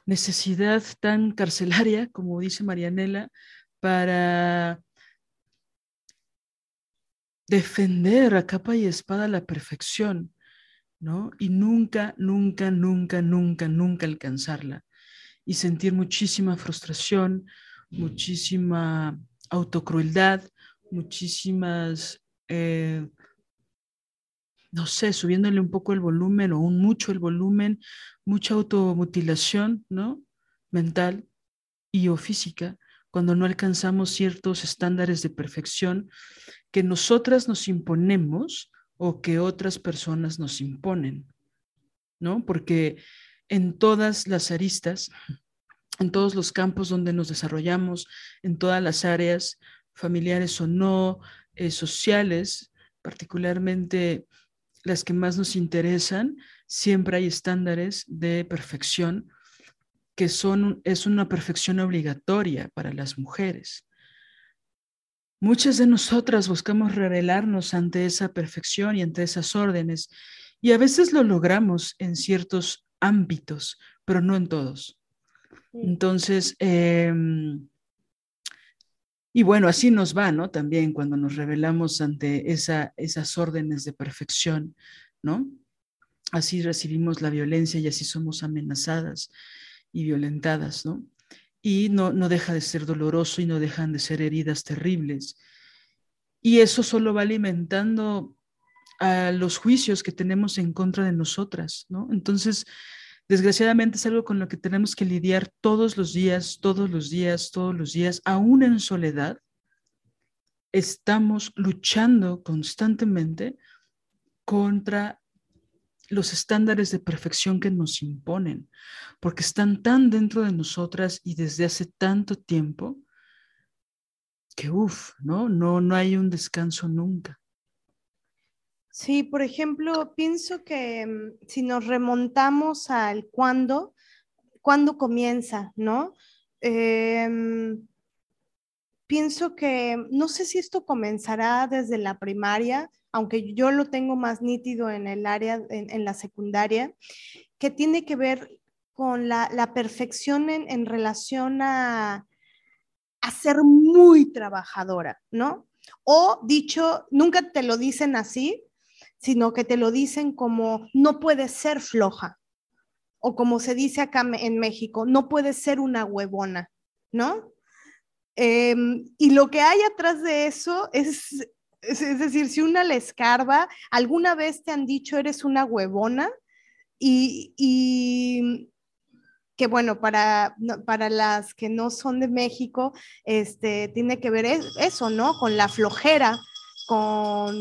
necesidad tan carcelaria, como dice Marianela, para defender a capa y espada la perfección, ¿no? Y nunca, nunca, nunca, nunca, nunca alcanzarla. Y sentir muchísima frustración, muchísima autocrueldad, muchísimas, eh, no sé, subiéndole un poco el volumen o un mucho el volumen, mucha automutilación, ¿no? Mental y o física, cuando no alcanzamos ciertos estándares de perfección que nosotras nos imponemos o que otras personas nos imponen, ¿no? Porque en todas las aristas, en todos los campos donde nos desarrollamos, en todas las áreas, familiares o no, eh, sociales, particularmente las que más nos interesan, siempre hay estándares de perfección que son, es una perfección obligatoria para las mujeres. Muchas de nosotras buscamos revelarnos ante esa perfección y ante esas órdenes, y a veces lo logramos en ciertos ámbitos, pero no en todos. Entonces, em, y bueno, así nos va, ¿no? También cuando nos revelamos ante esa, esas órdenes de perfección, ¿no? Así recibimos la violencia y así somos amenazadas y violentadas, ¿no? y no, no deja de ser doloroso y no dejan de ser heridas terribles. Y eso solo va alimentando a los juicios que tenemos en contra de nosotras, ¿no? Entonces, desgraciadamente es algo con lo que tenemos que lidiar todos los días, todos los días, todos los días, aún en soledad. Estamos luchando constantemente contra los estándares de perfección que nos imponen, porque están tan dentro de nosotras y desde hace tanto tiempo que, uff, ¿no? No, no hay un descanso nunca. Sí, por ejemplo, pienso que mm, si nos remontamos al cuándo, cuándo comienza, ¿no? Em, pienso que no sé si esto comenzará desde la primaria, aunque yo lo tengo más nítido en el área, en, la secundaria, que tiene que ver con la, perfección en, relación a, a ser muy trabajadora, ¿no? O dicho, nunca te lo dicen así, sino que te lo dicen como no puedes ser floja, o como se dice acá en México, no puedes ser una huevona, ¿no? Em, y lo que hay atrás de eso es es, decir, si una le escarba, alguna vez te han dicho eres una huevona y, que bueno, para, para las que no son de México, este, tiene que ver eso, ¿no? Con la flojera, con...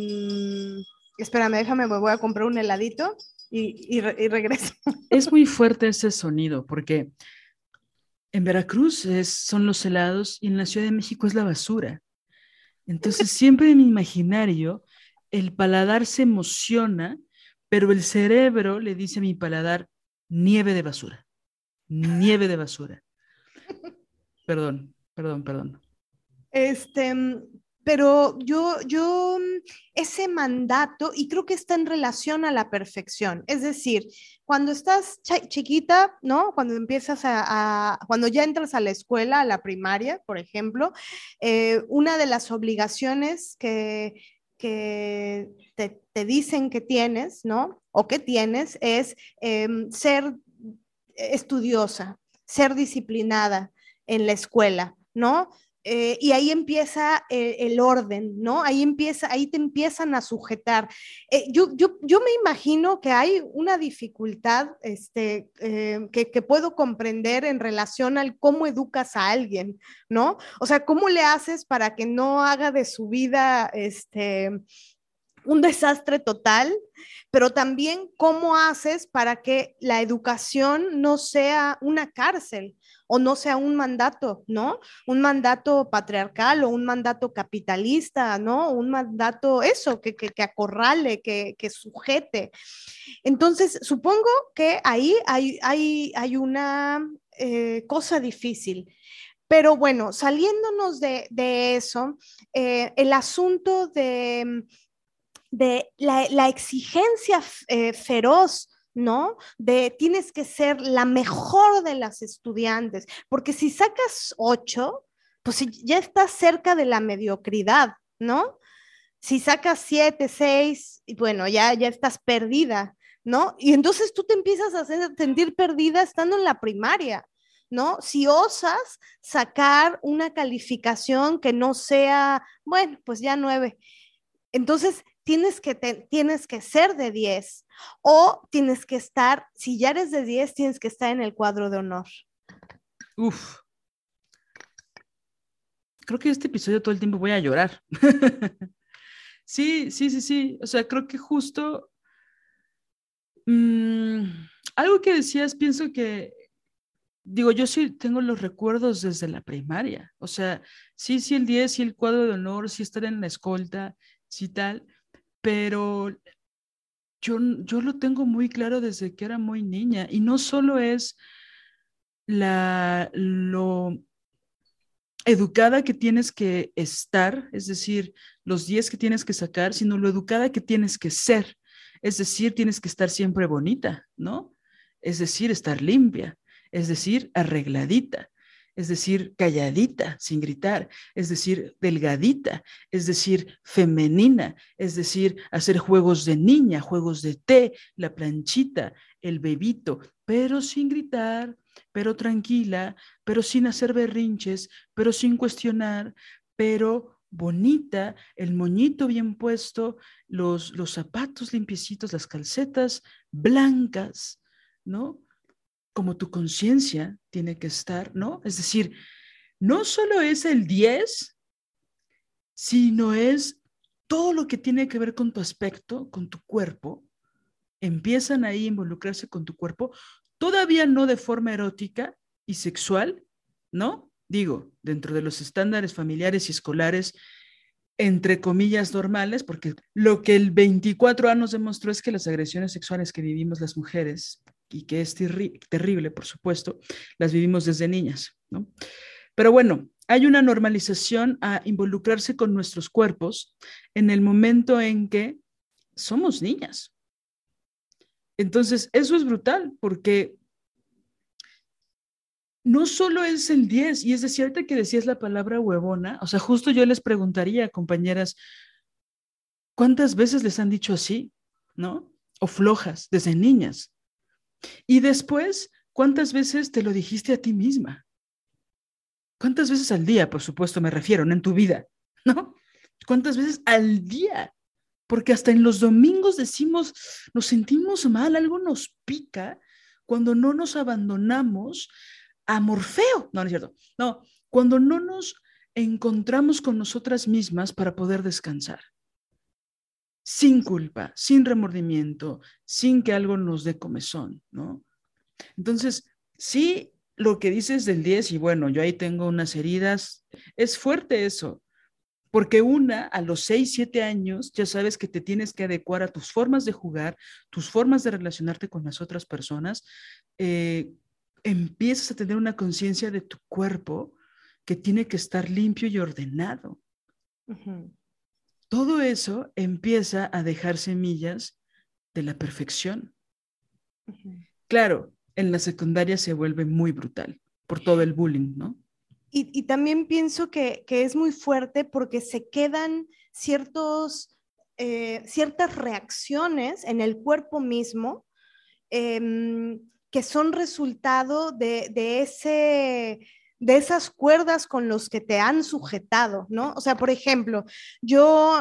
Espérame, déjame, me voy a comprar un heladito y, y, regreso. Es muy fuerte ese sonido porque en Veracruz son los helados y en la Ciudad de México es la basura. Entonces, siempre en mi imaginario, el paladar se emociona, pero el cerebro le dice a mi paladar, nieve de basura, nieve de basura. Perdón, perdón, perdón. Este, pero yo, yo, ese mandato, y creo que está en relación a la perfección, es decir, cuando estás chiquita, ¿no? Cuando empiezas a, cuando ya entras a la escuela, a la primaria, por ejemplo, eh, una de las obligaciones que, que te, dicen que tienes, ¿no? O que tienes es em, ser estudiosa, ser disciplinada en la escuela, ¿no? Eh, y ahí empieza eh, el orden, ¿no? Ahí empieza, ahí te empiezan a sujetar. Eh, yo, yo, yo, me imagino que hay una dificultad este, que, que, puedo comprender en relación al cómo educas a alguien, ¿no? O sea, ¿cómo le haces para que no haga de su vida este, un desastre total? Pero también cómo haces para que la educación no sea una cárcel, o no sea un mandato, ¿no? Un mandato patriarcal o un mandato capitalista, ¿no? Un mandato, eso, que, que, acorrale, que, que, sujete. Entonces, supongo que ahí hay, hay, hay una eh, cosa difícil. Pero bueno, saliéndonos de, eso, eh, el asunto de, de la, exigencia eh, feroz ¿no? De tienes que ser la mejor de las estudiantes, porque si sacas ocho, pues ya estás cerca de la mediocridad, ¿no? Si sacas siete, seis, bueno, ya, ya estás perdida, ¿no? Y entonces tú te empiezas a sentir perdida estando en la primaria, ¿no? Si osas sacar una calificación que no sea, bueno, pues ya nueve. Entonces, tienes que, tienes que ser de 10 o tienes que estar, si ya eres de 10, tienes que estar en el cuadro de honor. Uf. Creo que este episodio todo el tiempo voy a llorar. sí, sí, sí, sí. O sea, creo que justo mm, algo que decías, pienso que, digo, yo sí tengo los recuerdos desde la primaria. O sea, sí, sí, el 10, sí, el cuadro de honor, sí estar en la escolta, sí, tal pero yo, yo lo tengo muy claro desde que era muy niña y no solo es la, lo educada que tienes que estar, es decir, los 10 que tienes que sacar, sino lo educada que tienes que ser, es decir, tienes que estar siempre bonita, ¿no? Es decir, estar limpia, es decir, arregladita, es decir, calladita, sin gritar, es decir, delgadita, es decir, femenina, es decir, hacer juegos de niña, juegos de té, la planchita, el bebito, pero sin gritar, pero tranquila, pero sin hacer berrinches, pero sin cuestionar, pero bonita, el moñito bien puesto, los, los zapatos limpiecitos, las calcetas blancas, ¿no? Como tu conciencia tiene que estar, ¿no? Es decir, no solo es el 10, sino es todo lo que tiene que ver con tu aspecto, con tu cuerpo, empiezan ahí a involucrarse con tu cuerpo, todavía no de forma erótica y sexual, ¿no? Digo, dentro de los estándares familiares y escolares, entre comillas, normales, porque lo que el 24 nos demostró es que las agresiones sexuales que vivimos las mujeres y que es terrible, por supuesto, las vivimos desde niñas, ¿no? Pero bueno, hay una normalización a involucrarse con nuestros cuerpos en el momento en que somos niñas. Entonces, eso es brutal porque no solo es el 10, y es decir, ahorita que decías la palabra huevona, o sea, justo yo les preguntaría, compañeras, ¿cuántas veces les han dicho así, no? O flojas desde niñas. Y después, ¿cuántas veces te lo dijiste a ti misma? ¿Cuántas veces al día, por supuesto, me refiero, no en tu vida, ¿no? ¿Cuántas veces al día? Porque hasta en los domingos decimos, nos sentimos mal, algo nos pica cuando no nos abandonamos a Morfeo. No, no es cierto. No, cuando no nos encontramos con nosotras mismas para poder descansar sin culpa, sin remordimiento, sin que algo nos dé comezón, ¿no? Entonces, sí, lo que dices del 10, y bueno, yo ahí tengo unas heridas, es fuerte eso, porque una, a los 6, 7 años, ya sabes que te tienes que adecuar a tus formas de jugar, tus formas de relacionarte con las otras personas, eh, empiezas a tener una conciencia de tu cuerpo que tiene que estar limpio y ordenado todo eso empieza a dejar semillas de la perfección. Claro, en la secundaria se vuelve muy brutal por todo el bullying, ¿no? Y, también pienso que, es muy fuerte porque se quedan ciertos, eh, ciertas reacciones en el cuerpo mismo em, que son resultado de ese de esas cuerdas con los que te han sujetado, ¿no? O sea, por ejemplo, yo,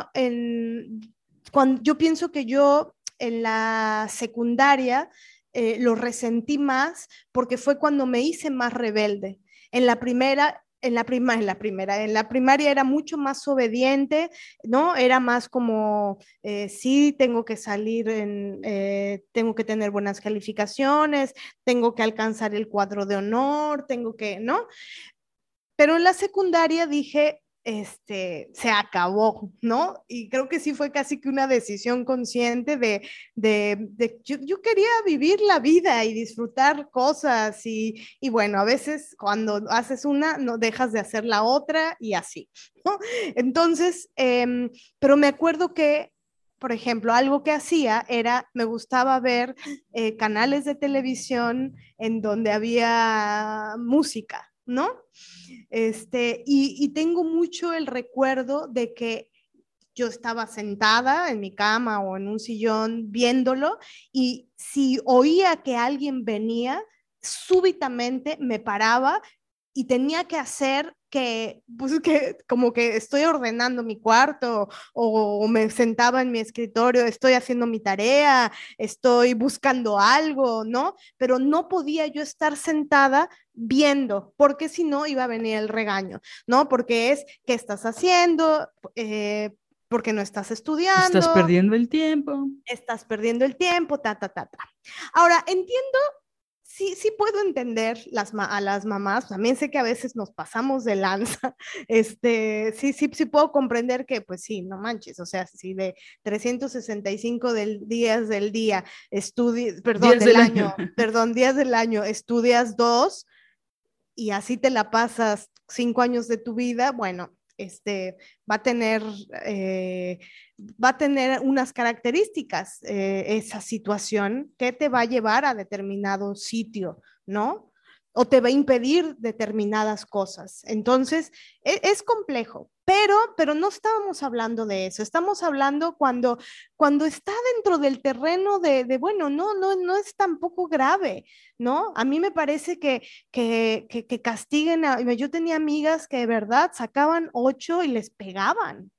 cuando, yo pienso que yo en la secundaria eh, lo resentí más porque fue cuando me hice más rebelde. En la primera en la, prima, en la primera, en la primaria era mucho más obediente, ¿no? Era más como, eh, sí, tengo que salir, en, eh, tengo que tener buenas calificaciones, tengo que alcanzar el cuadro de honor, tengo que, ¿no? Pero en la secundaria dije, este, se acabó, ¿no? Y creo que sí fue casi que una decisión consciente de, de, yo, quería vivir la vida y disfrutar cosas y, y, bueno, a veces cuando haces una, no dejas de hacer la otra y así, ¿no? Entonces, em, pero me acuerdo que por ejemplo, algo que hacía era, me gustaba ver eh, canales de televisión en donde había música, ¿no? Este, y, tengo mucho el recuerdo de que yo estaba sentada en mi cama o en un sillón viéndolo y si oía que alguien venía, súbitamente me paraba y tenía que hacer que, pues que como que estoy ordenando mi cuarto o, me sentaba en mi escritorio, estoy haciendo mi tarea, estoy buscando algo, ¿no? Pero no podía yo estar sentada viendo, porque si no iba a venir el regaño, ¿no? Porque es, ¿qué estás haciendo? Eh, porque no estás estudiando. Estás perdiendo el tiempo. Estás perdiendo el tiempo, ta, ta, ta, ta. Ahora, entiendo sí, sí puedo entender las, a las mamás, también sé que a veces nos pasamos de lanza, este, sí, sí, sí puedo comprender que, pues sí, no manches, o sea, si de 365 del, días del día estudias, perdón, del, año, perdón, días del año, estudias dos y así te la pasas cinco años de tu vida, bueno, este, va a tener, eh, va a tener unas características eh, esa situación que te va a llevar a determinado sitio, ¿no? O te va a impedir determinadas cosas. Entonces, e, es, complejo, pero, pero no estábamos hablando de eso, estamos hablando cuando, cuando está dentro del terreno de, bueno, no, no, no es tampoco grave, ¿no? A mí me parece que, que, que, castiguen, a, yo tenía amigas que de verdad sacaban ocho y les pegaban.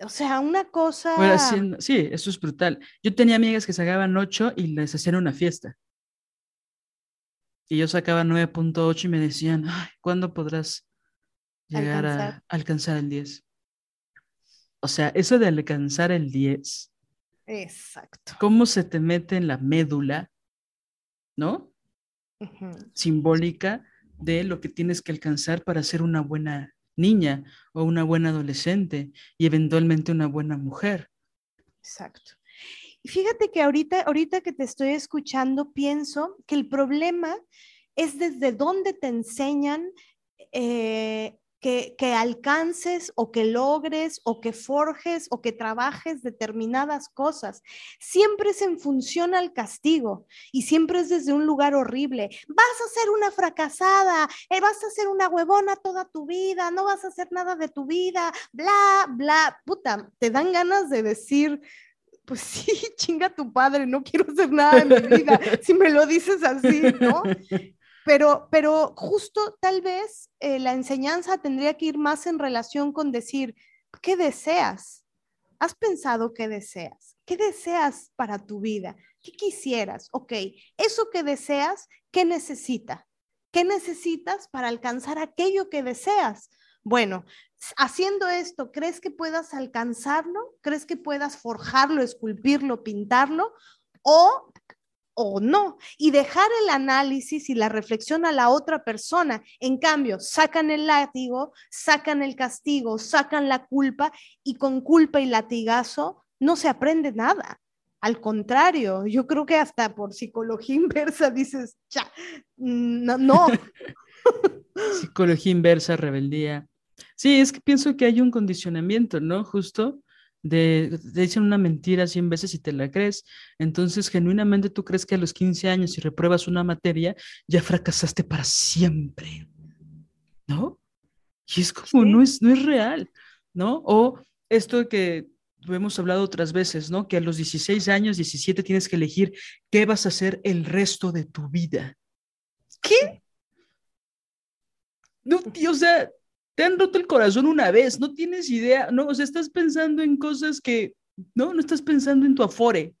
O sea, una cosa... sí, eso es brutal. Yo tenía amigas que sacaban ocho y les hacían una fiesta y yo sacaba 9.8 y me decían, ¿cuándo podrás llegar a alcanzar el 10? O sea, eso de alcanzar el 10. Exacto. ¿Cómo se te mete en la médula, ¿no? Simbólica de lo que tienes que alcanzar para ser una buena niña o una buena adolescente y eventualmente una buena mujer. Exacto. Fíjate que ahorita, ahorita que te estoy escuchando, pienso que el problema es desde dónde te enseñan eh, que, alcances o que logres o que forjes o que trabajes determinadas cosas. Siempre es en función al castigo y siempre es desde un lugar horrible. Vas a ser una fracasada, eh, vas a ser una huevona toda tu vida, no vas a hacer nada de tu vida, bla, bla. Puta, te dan ganas de decir, pues sí, chinga tu padre, no quiero hacer nada en mi vida, si me lo dices así, ¿no? Pero, pero justo tal vez eh, la enseñanza tendría que ir más en relación con decir, ¿qué deseas? ¿Has pensado qué deseas? ¿Qué deseas para tu vida? ¿Qué quisieras? Ok, eso que deseas, ¿qué necesita? ¿Qué necesitas para alcanzar aquello que deseas? Bueno, haciendo esto, ¿crees que puedas alcanzarlo? ¿Crees que puedas forjarlo, esculpirlo, pintarlo? ¿O, o no? Y dejar el análisis y la reflexión a la otra persona. En cambio, sacan el látigo, sacan el castigo, sacan la culpa y con culpa y latigazo no se aprende nada. Al contrario, yo creo que hasta por psicología inversa dices, ya, no. no. Psicología inversa, rebeldía. Sí, es que pienso que hay un condicionamiento, ¿no? Justo de, te dicen una mentira 100 veces y te la crees. Entonces, genuinamente tú crees que a los 15 años, si repruebas una materia, ya fracasaste para siempre, ¿no? Y es como, no, es, no es real, ¿no? O esto que hemos hablado otras veces, ¿no? Que a los 16 años, 17 tienes que elegir qué vas a hacer el resto de tu vida. ¿Qué? No, tío, o sea, te han roto el corazón una vez, no tienes idea, no, o sea, estás pensando en cosas que, no, no estás pensando en tu afore.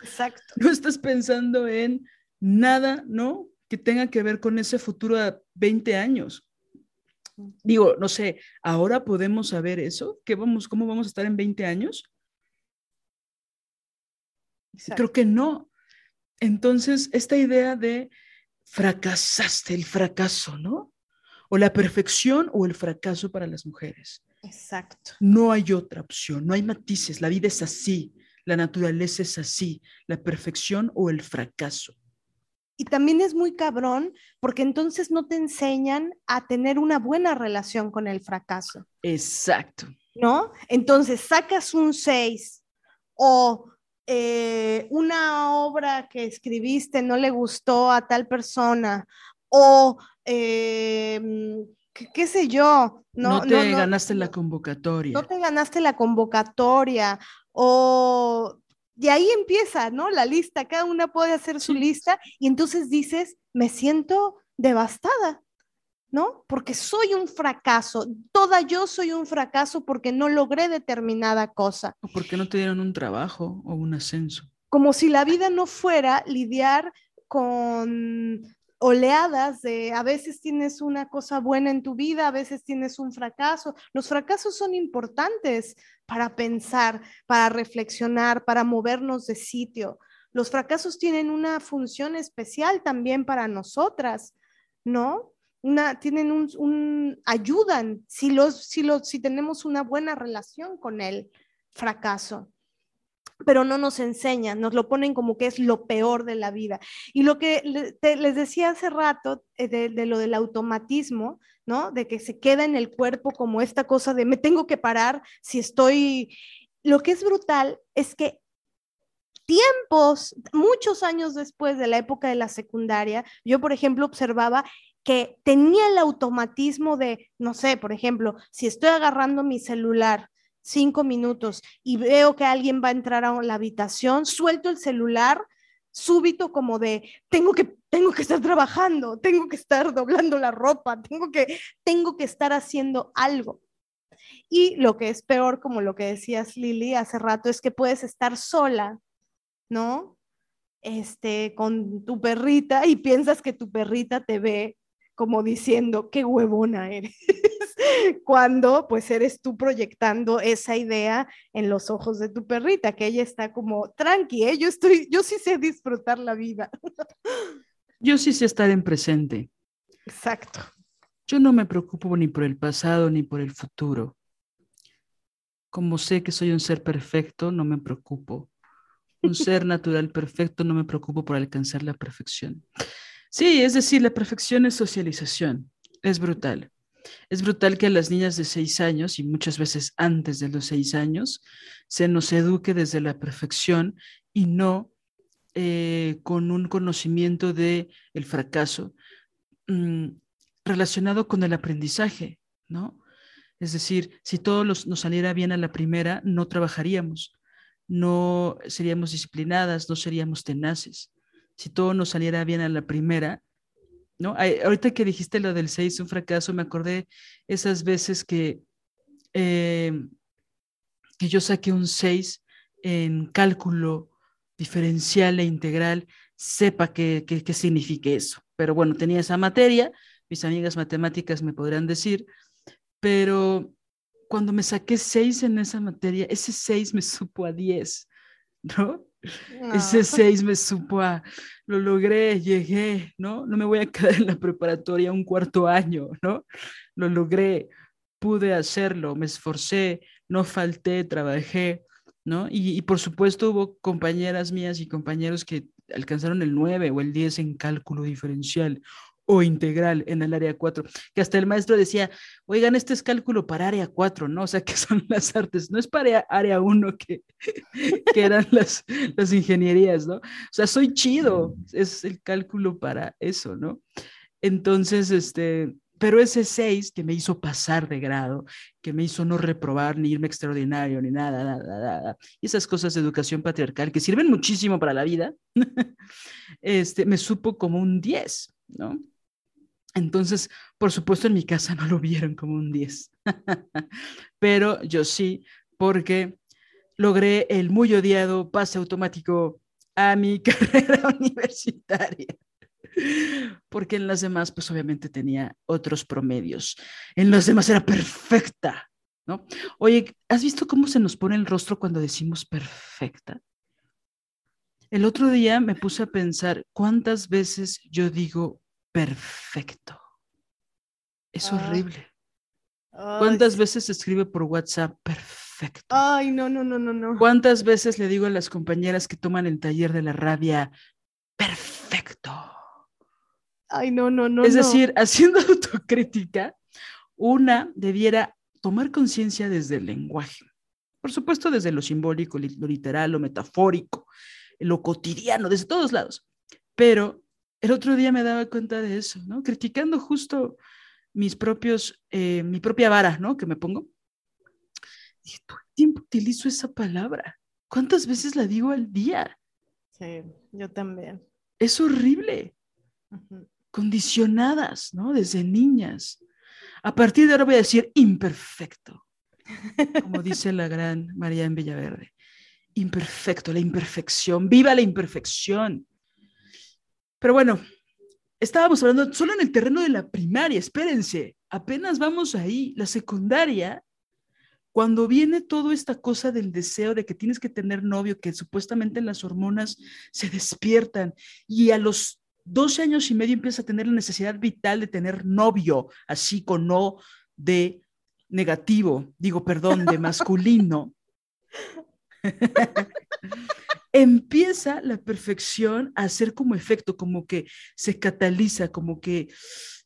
Exacto. No estás pensando en nada, ¿no? Que tenga que ver con ese futuro a 20 años. Digo, no sé, ¿ahora podemos saber eso? ¿Qué vamos, ¿Cómo vamos a estar en 20 años? Creo que no. Entonces, esta idea de fracasaste el fracaso, ¿no? O la perfección o el fracaso para las mujeres. Exacto. No hay otra opción, no hay matices, la vida es así, la naturaleza es así, la perfección o el fracaso. Y también es muy cabrón porque entonces no te enseñan a tener una buena relación con el fracaso. Exacto. ¿No? Entonces sacas un 6 o eh, una obra que escribiste no le gustó a tal persona o eh, qué, sé yo. No, te ganaste la convocatoria. No te ganaste la convocatoria o de ahí empieza, ¿no? La lista, cada una puede hacer su lista y entonces dices, me siento devastada, ¿no? Porque soy un fracaso, toda yo soy un fracaso porque no logré determinada cosa. O porque no te dieron un trabajo o un ascenso. Como si la vida no fuera lidiar con oleadas de a veces tienes una cosa buena en tu vida, a veces tienes un fracaso. Los fracasos son importantes para pensar, para reflexionar, para movernos de sitio. Los fracasos tienen una función especial también para nosotras, ¿no? Una, tienen un, ayudan si, los, si, los, si tenemos una buena relación con el fracaso pero no nos enseñan, nos lo ponen como que es lo peor de la vida. Y lo que les decía hace rato eh, de, lo del automatismo, ¿no? De que se queda en el cuerpo como esta cosa de me tengo que parar si estoy... Lo que es brutal es que tiempos, muchos años después de la época de la secundaria, yo, por ejemplo, observaba que tenía el automatismo de, no sé, por ejemplo, si estoy agarrando mi celular cinco minutos y veo que alguien va a entrar a la habitación, suelto el celular súbito como de tengo que tengo que estar trabajando, tengo que estar doblando la ropa, tengo que tengo que estar haciendo algo. Y lo que es peor, como lo que decías Lili hace rato, es que puedes estar sola, ¿no? Este, con tu perrita y piensas que tu perrita te ve como diciendo, qué huevona eres, cuando pues eres tú proyectando esa idea en los ojos de tu perrita, que ella está como, tranqui, ¿eh? yo, estoy, yo sí sé disfrutar la vida. Yo sí sé estar en presente. Exacto. Yo no me preocupo ni por el pasado ni por el futuro. Como sé que soy un ser perfecto, no me preocupo. Un ser natural perfecto, no me preocupo por alcanzar la perfección. Sí, es decir, la perfección es socialización. Es brutal. Es brutal que a las niñas de seis años y muchas veces antes de los seis años se nos eduque desde la perfección y no eh, con un conocimiento de el fracaso mm, relacionado con el aprendizaje, ¿no? Es decir, si todo nos saliera bien a la primera, no trabajaríamos, no seríamos disciplinadas, no seríamos tenaces si todo nos saliera bien a la primera, ¿no? ahorita que dijiste lo del 6, un fracaso, me acordé esas veces que, eh, que yo saqué un 6 en cálculo diferencial e integral, sepa qué significa eso. Pero bueno, tenía esa materia, mis amigas matemáticas me podrán decir, pero cuando me saqué 6 en esa materia, ese 6 me supo a 10, ¿no? Ese seis me supo a, lo logré, llegué, ¿no? No me voy a quedar en la preparatoria un cuarto año, ¿no? Lo logré, pude hacerlo, me esforcé, no falté, trabajé, ¿no? Y, y por supuesto hubo compañeras mías y compañeros que alcanzaron el 9 o el 10 en cálculo diferencial o integral en el área 4, que hasta el maestro decía, oigan, este es cálculo para área 4, ¿no? O sea, que son las artes, no es para área 1 que, que eran las, las ingenierías, ¿no? O sea, soy chido, es el cálculo para eso, ¿no? Entonces, este, pero ese 6 que me hizo pasar de grado, que me hizo no reprobar, ni irme extraordinario, ni nada, nada, nada, y esas cosas de educación patriarcal que sirven muchísimo para la vida, este, me supo como un 10, ¿no? Entonces, por supuesto, en mi casa no lo vieron como un 10, pero yo sí, porque logré el muy odiado pase automático a mi carrera universitaria. Porque en las demás, pues obviamente tenía otros promedios. En las demás era perfecta, ¿no? Oye, ¿has visto cómo se nos pone el rostro cuando decimos perfecta? El otro día me puse a pensar cuántas veces yo digo perfecto. Es Ah. horrible. Ay, ¿Cuántas veces escribe por WhatsApp? Perfecto. Ay, no, no, no, no, no. ¿Cuántas veces le digo a las compañeras que toman el taller de la rabia? Perfecto. Ay, no, no, no. es no. decir, haciendo autocrítica, una debiera tomar conciencia desde el lenguaje. Por supuesto, desde lo simbólico, li- lo literal, lo metafórico, lo cotidiano, desde todos lados. Pero el otro día me daba cuenta de eso, ¿no? Criticando justo mis propios, eh, mi propia vara, ¿no? Que me pongo. Dije, todo el tiempo utilizo esa palabra. ¿Cuántas veces la digo al día? Sí, yo también. Es horrible. Condicionadas, ¿no? Desde niñas. A partir de ahora voy a decir imperfecto, como dice la gran María en Villaverde. Imperfecto, la imperfección, viva la imperfección. Pero bueno, estábamos hablando solo en el terreno de la primaria, espérense, apenas vamos ahí, la secundaria, cuando viene toda esta cosa del deseo de que tienes que tener novio, que supuestamente las hormonas se despiertan y a los 12 años y medio empiezas a tener la necesidad vital de tener novio, así con no de negativo, digo, perdón, de masculino. Empieza la perfección a hacer como efecto, como que se cataliza, como que,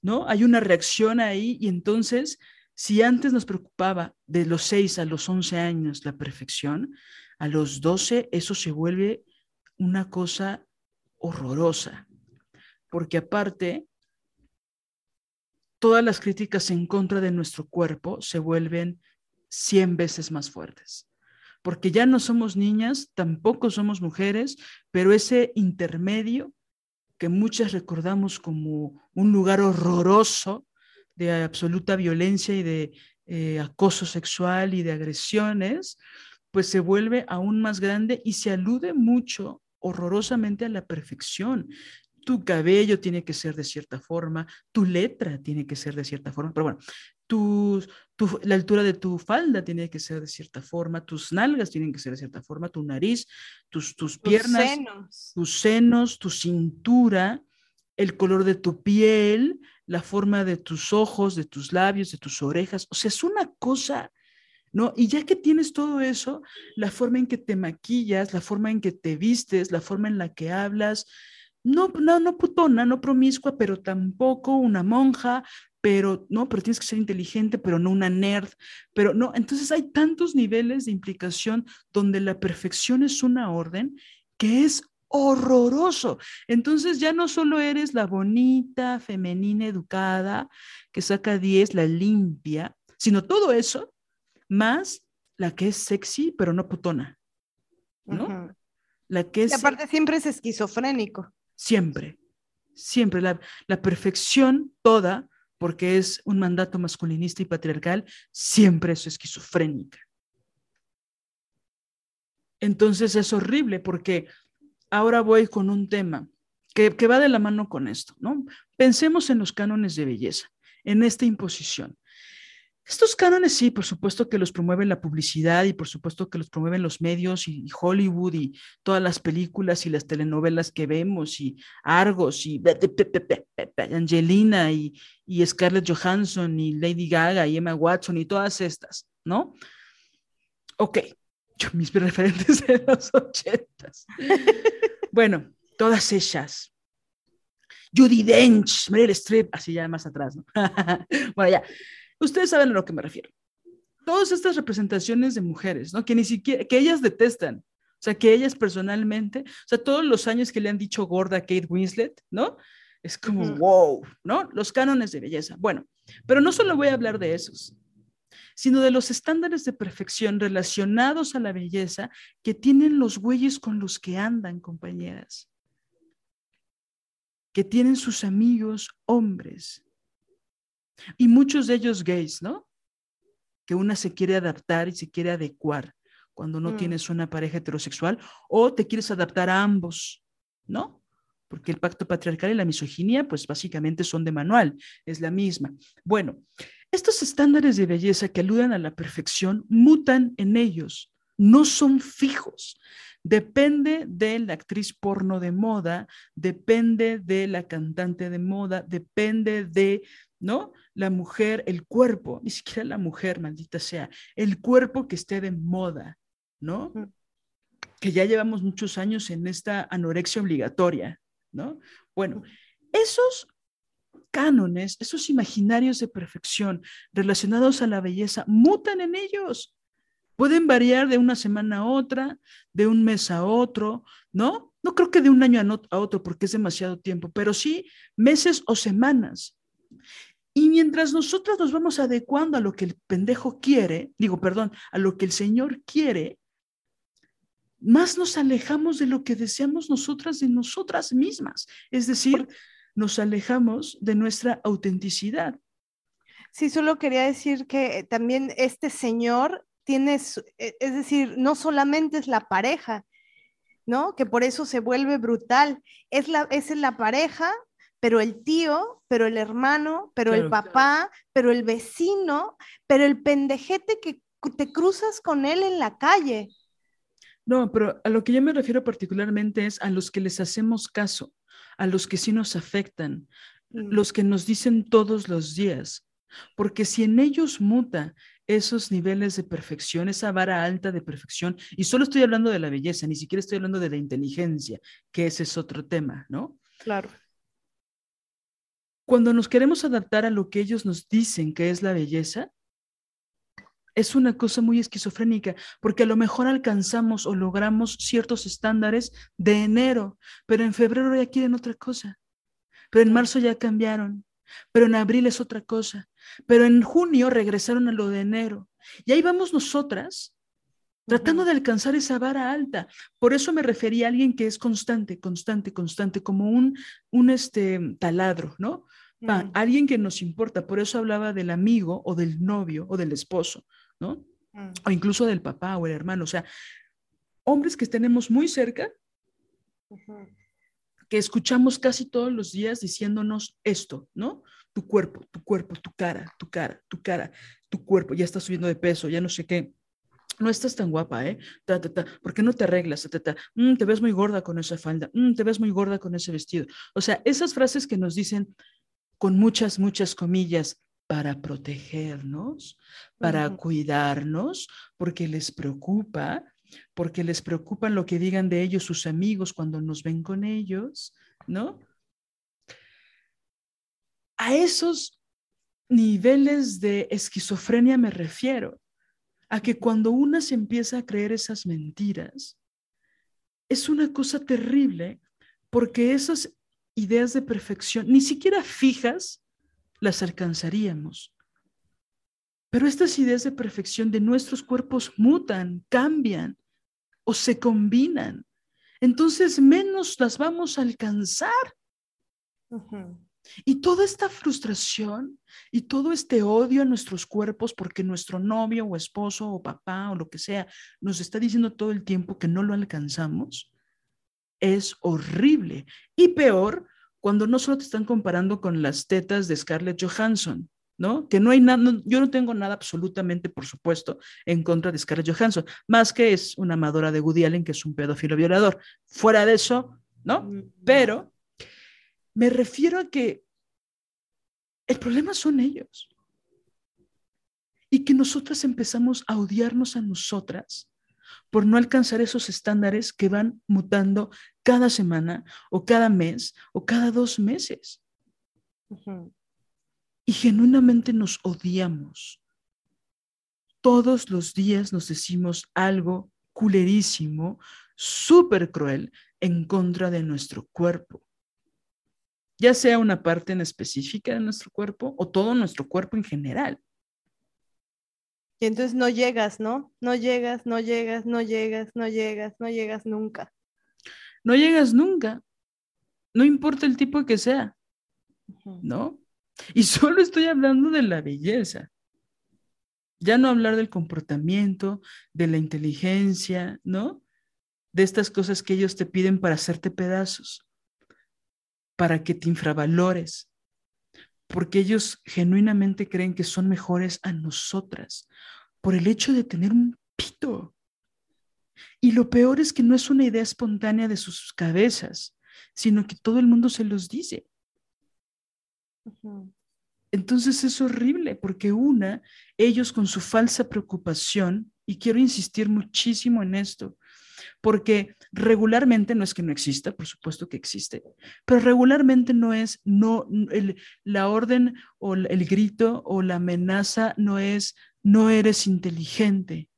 ¿no? Hay una reacción ahí y entonces, si antes nos preocupaba de los 6 a los 11 años la perfección, a los 12 eso se vuelve una cosa horrorosa porque aparte, todas las críticas en contra de nuestro cuerpo se vuelven 100 veces más fuertes, porque ya no somos niñas, tampoco somos mujeres, pero ese intermedio que muchas recordamos como un lugar horroroso de absoluta violencia y de eh, acoso sexual y de agresiones, pues se vuelve aún más grande y se alude mucho horrorosamente a la perfección tu cabello tiene que ser de cierta forma, tu letra tiene que ser de cierta forma, pero bueno, tu, tu, la altura de tu falda tiene que ser de cierta forma, tus nalgas tienen que ser de cierta forma, tu nariz, tus, tus piernas, Tus senos. tus senos, tu cintura, el color de tu piel, la forma de tus ojos, de tus labios, de tus orejas, o sea, es una cosa... ¿No? Y ya que tienes todo eso, la forma en que te maquillas, la forma en que te vistes, la forma en la que hablas, no, no, no putona, no promiscua, pero tampoco una monja, pero no, pero tienes que ser inteligente, pero no una nerd, pero no, entonces hay tantos niveles de implicación donde la perfección es una orden que es horroroso. Entonces ya no solo eres la bonita, femenina, educada, que saca 10, la limpia, sino todo eso, más la que es sexy, pero no putona, ¿no? La que es Y aparte siempre es esquizofrénico. Siempre, siempre, la, la perfección toda, porque es un mandato masculinista y patriarcal, siempre es esquizofrénica. Entonces es horrible porque ahora voy con un tema que, que va de la mano con esto, ¿no? Pensemos en los cánones de belleza, en esta imposición. Estos cánones sí, por supuesto que los promueven la publicidad y por supuesto que los promueven los medios y, y Hollywood y todas las películas y las telenovelas que vemos y Argos y Angelina y, y Scarlett Johansson y Lady Gaga y Emma Watson y todas estas, ¿no? Ok, yo, mis referentes de los ochentas. bueno, todas ellas. Judy Dench, Meryl Streep, así ya más atrás, ¿no? bueno, ya. Ustedes saben a lo que me refiero. Todas estas representaciones de mujeres, ¿no? Que ni siquiera, que ellas detestan. O sea, que ellas personalmente, o sea, todos los años que le han dicho gorda a Kate Winslet, ¿no? Es como, wow, ¿no? Los cánones de belleza. Bueno, pero no solo voy a hablar de esos, sino de los estándares de perfección relacionados a la belleza que tienen los güeyes con los que andan, compañeras. Que tienen sus amigos hombres. Y muchos de ellos gays, ¿no? Que una se quiere adaptar y se quiere adecuar cuando no Mm. tienes una pareja heterosexual o te quieres adaptar a ambos, ¿no? Porque el pacto patriarcal y la misoginia, pues básicamente son de manual, es la misma. Bueno, estos estándares de belleza que aluden a la perfección mutan en ellos, no son fijos. Depende de la actriz porno de moda, depende de la cantante de moda, depende de, ¿no? La mujer, el cuerpo, ni siquiera la mujer, maldita sea, el cuerpo que esté de moda, ¿no? Que ya llevamos muchos años en esta anorexia obligatoria, ¿no? Bueno, esos cánones, esos imaginarios de perfección relacionados a la belleza, mutan en ellos. Pueden variar de una semana a otra, de un mes a otro, ¿no? No creo que de un año a otro porque es demasiado tiempo, pero sí meses o semanas. Y mientras nosotros nos vamos adecuando a lo que el pendejo quiere, digo, perdón, a lo que el Señor quiere, más nos alejamos de lo que deseamos nosotras de nosotras mismas. Es decir, nos alejamos de nuestra autenticidad. Sí, solo quería decir que también este Señor tienes, e, es decir, no solamente es la pareja, ¿no? Que por eso se vuelve brutal. Es la, es la pareja, pero el tío, pero el hermano, pero el papá, pero el vecino, pero el pendejete que te cruzas con él en la calle. No, pero a lo que yo me refiero particularmente es a los que les hacemos caso, a los que sí nos afectan, mm. los que nos dicen todos los días, porque si en ellos muta esos niveles de perfección, esa vara alta de perfección, y solo estoy hablando de la belleza, ni siquiera estoy hablando de la inteligencia, que ese es otro tema, ¿no? Claro. Cuando nos queremos adaptar a lo que ellos nos dicen que es la belleza, es una cosa muy esquizofrénica, porque a lo mejor alcanzamos o logramos ciertos estándares de enero, pero en febrero ya quieren otra cosa, pero en marzo ya cambiaron, pero en abril es otra cosa, pero en junio regresaron a lo de enero. Y ahí vamos nosotras tratando de alcanzar esa vara alta. Por eso me refería a alguien que es constante, constante, constante, como un, un este, taladro, ¿no? Alguien que nos importa. Por eso hablaba del amigo o del novio o del esposo, ¿no? O incluso del papá o el hermano. O sea, hombres que tenemos muy cerca, que escuchamos casi todos los días diciéndonos esto, ¿no? Tu cuerpo, tu cuerpo, tu cara, tu cara, tu cara, tu cuerpo, ya estás subiendo de peso, ya no sé qué. No estás tan guapa, ¿eh? Ta, ta, ta. ¿Por qué no te arreglas? Mm, te ves muy gorda con esa falda. Mm, te ves muy gorda con ese vestido. O sea, esas frases que nos dicen con muchas, muchas comillas, para protegernos, para cuidarnos, porque les preocupa porque les preocupa lo que digan de ellos sus amigos cuando nos ven con ellos, ¿no? A esos niveles de esquizofrenia me refiero, a que cuando una se empieza a creer esas mentiras, es una cosa terrible porque esas ideas de perfección, ni siquiera fijas, las alcanzaríamos. Pero estas ideas de perfección de nuestros cuerpos mutan, cambian o se combinan. Entonces menos las vamos a alcanzar. Y toda esta frustración y todo este odio a nuestros cuerpos porque nuestro novio o esposo o papá o lo que sea nos está diciendo todo el tiempo que no lo alcanzamos, es horrible. Y peor cuando no solo te están comparando con las tetas de Scarlett Johansson, ¿no? Que no hay nada, yo no tengo nada absolutamente, por supuesto, en contra de Scarlett Johansson, más que es una amadora de Woody Allen, que es un pedófilo violador. Fuera de eso, ¿no? Mm. Pero me refiero a que el problema son ellos. Y que nosotras empezamos a odiarnos a nosotras por no alcanzar esos estándares que van mutando cada semana o cada mes o cada dos meses y genuinamente nos odiamos. Todos los días nos decimos algo culerísimo, súper cruel en contra de nuestro cuerpo. Ya sea una parte en específica de nuestro cuerpo o todo nuestro cuerpo en general. Y entonces no llegas, ¿no? No llegas, no llegas, no llegas, no llegas, no llegas nunca. No llegas nunca. No importa el tipo que sea, ¿no? Y solo estoy hablando de la belleza. Ya no hablar del comportamiento, de la inteligencia, ¿no? De estas cosas que ellos te piden para hacerte pedazos, para que te infravalores, porque ellos genuinamente creen que son mejores a nosotras por el hecho de tener un pito. Y lo peor es que no es una idea espontánea de sus cabezas, sino que todo el mundo se los dice. Entonces es horrible porque una, ellos con su falsa preocupación, y quiero insistir muchísimo en esto, porque regularmente no es que no exista, por supuesto que existe, pero regularmente no es, no, la orden o el grito o la amenaza no es, no eres inteligente,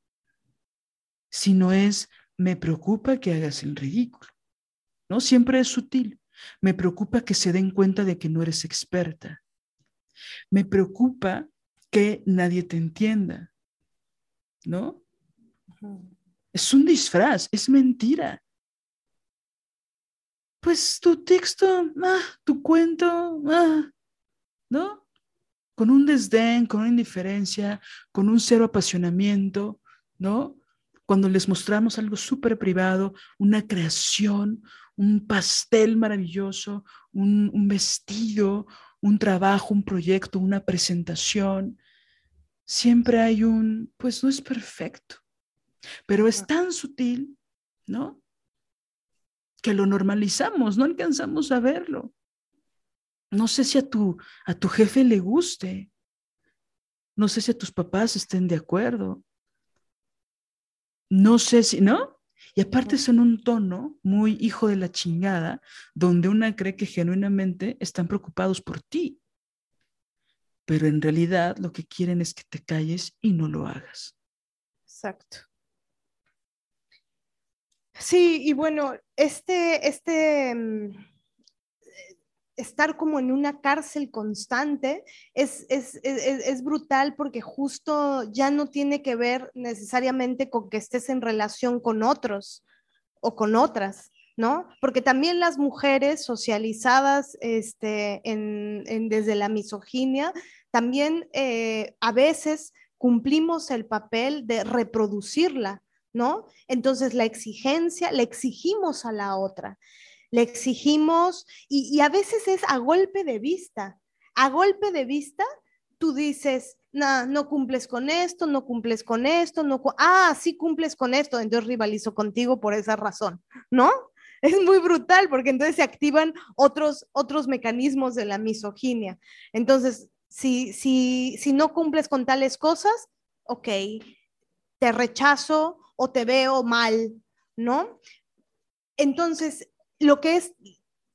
sino es, me preocupa que hagas el ridículo, ¿no? Siempre es sutil. Me preocupa que se den cuenta de que no eres experta. Me preocupa que nadie te entienda, ¿no? Es un disfraz, es mentira. Pues tu texto, ah, tu cuento, ah, ¿no? Con un desdén, con una indiferencia, con un cero apasionamiento, ¿no? Cuando les mostramos algo súper privado, una creación, un pastel maravilloso, un, un vestido, un trabajo, un proyecto, una presentación, siempre hay un, pues no es perfecto, pero es tan sutil, ¿no? Que lo normalizamos, no alcanzamos a verlo. No sé si a tu, a tu jefe le guste, no sé si a tus papás estén de acuerdo, no sé si, ¿no? Y aparte son un tono muy hijo de la chingada, donde una cree que genuinamente están preocupados por ti. Pero en realidad lo que quieren es que te calles y no lo hagas. Exacto. Sí, y bueno, este, este, mm, estar como en una cárcel constante es, es, brutal porque justo ya no tiene que ver necesariamente con que estés en relación con otros o con otras, ¿no? Porque también las mujeres socializadas este, en, desde la misoginia, también eh, a veces cumplimos el papel de reproducirla, ¿no? Entonces la exigencia, le exigimos a la otra le exigimos y, a veces es a golpe de vista. A golpe de vista, tú dices, no, no cumples con esto, no cumples con esto, no, ah, sí cumples con esto, entonces rivalizo contigo por esa razón, ¿no? Es muy brutal porque entonces se activan otros, otros mecanismos de la misoginia. Entonces, si, si, si no cumples con tales cosas, ok, te rechazo o te veo mal, ¿no? Entonces, lo que es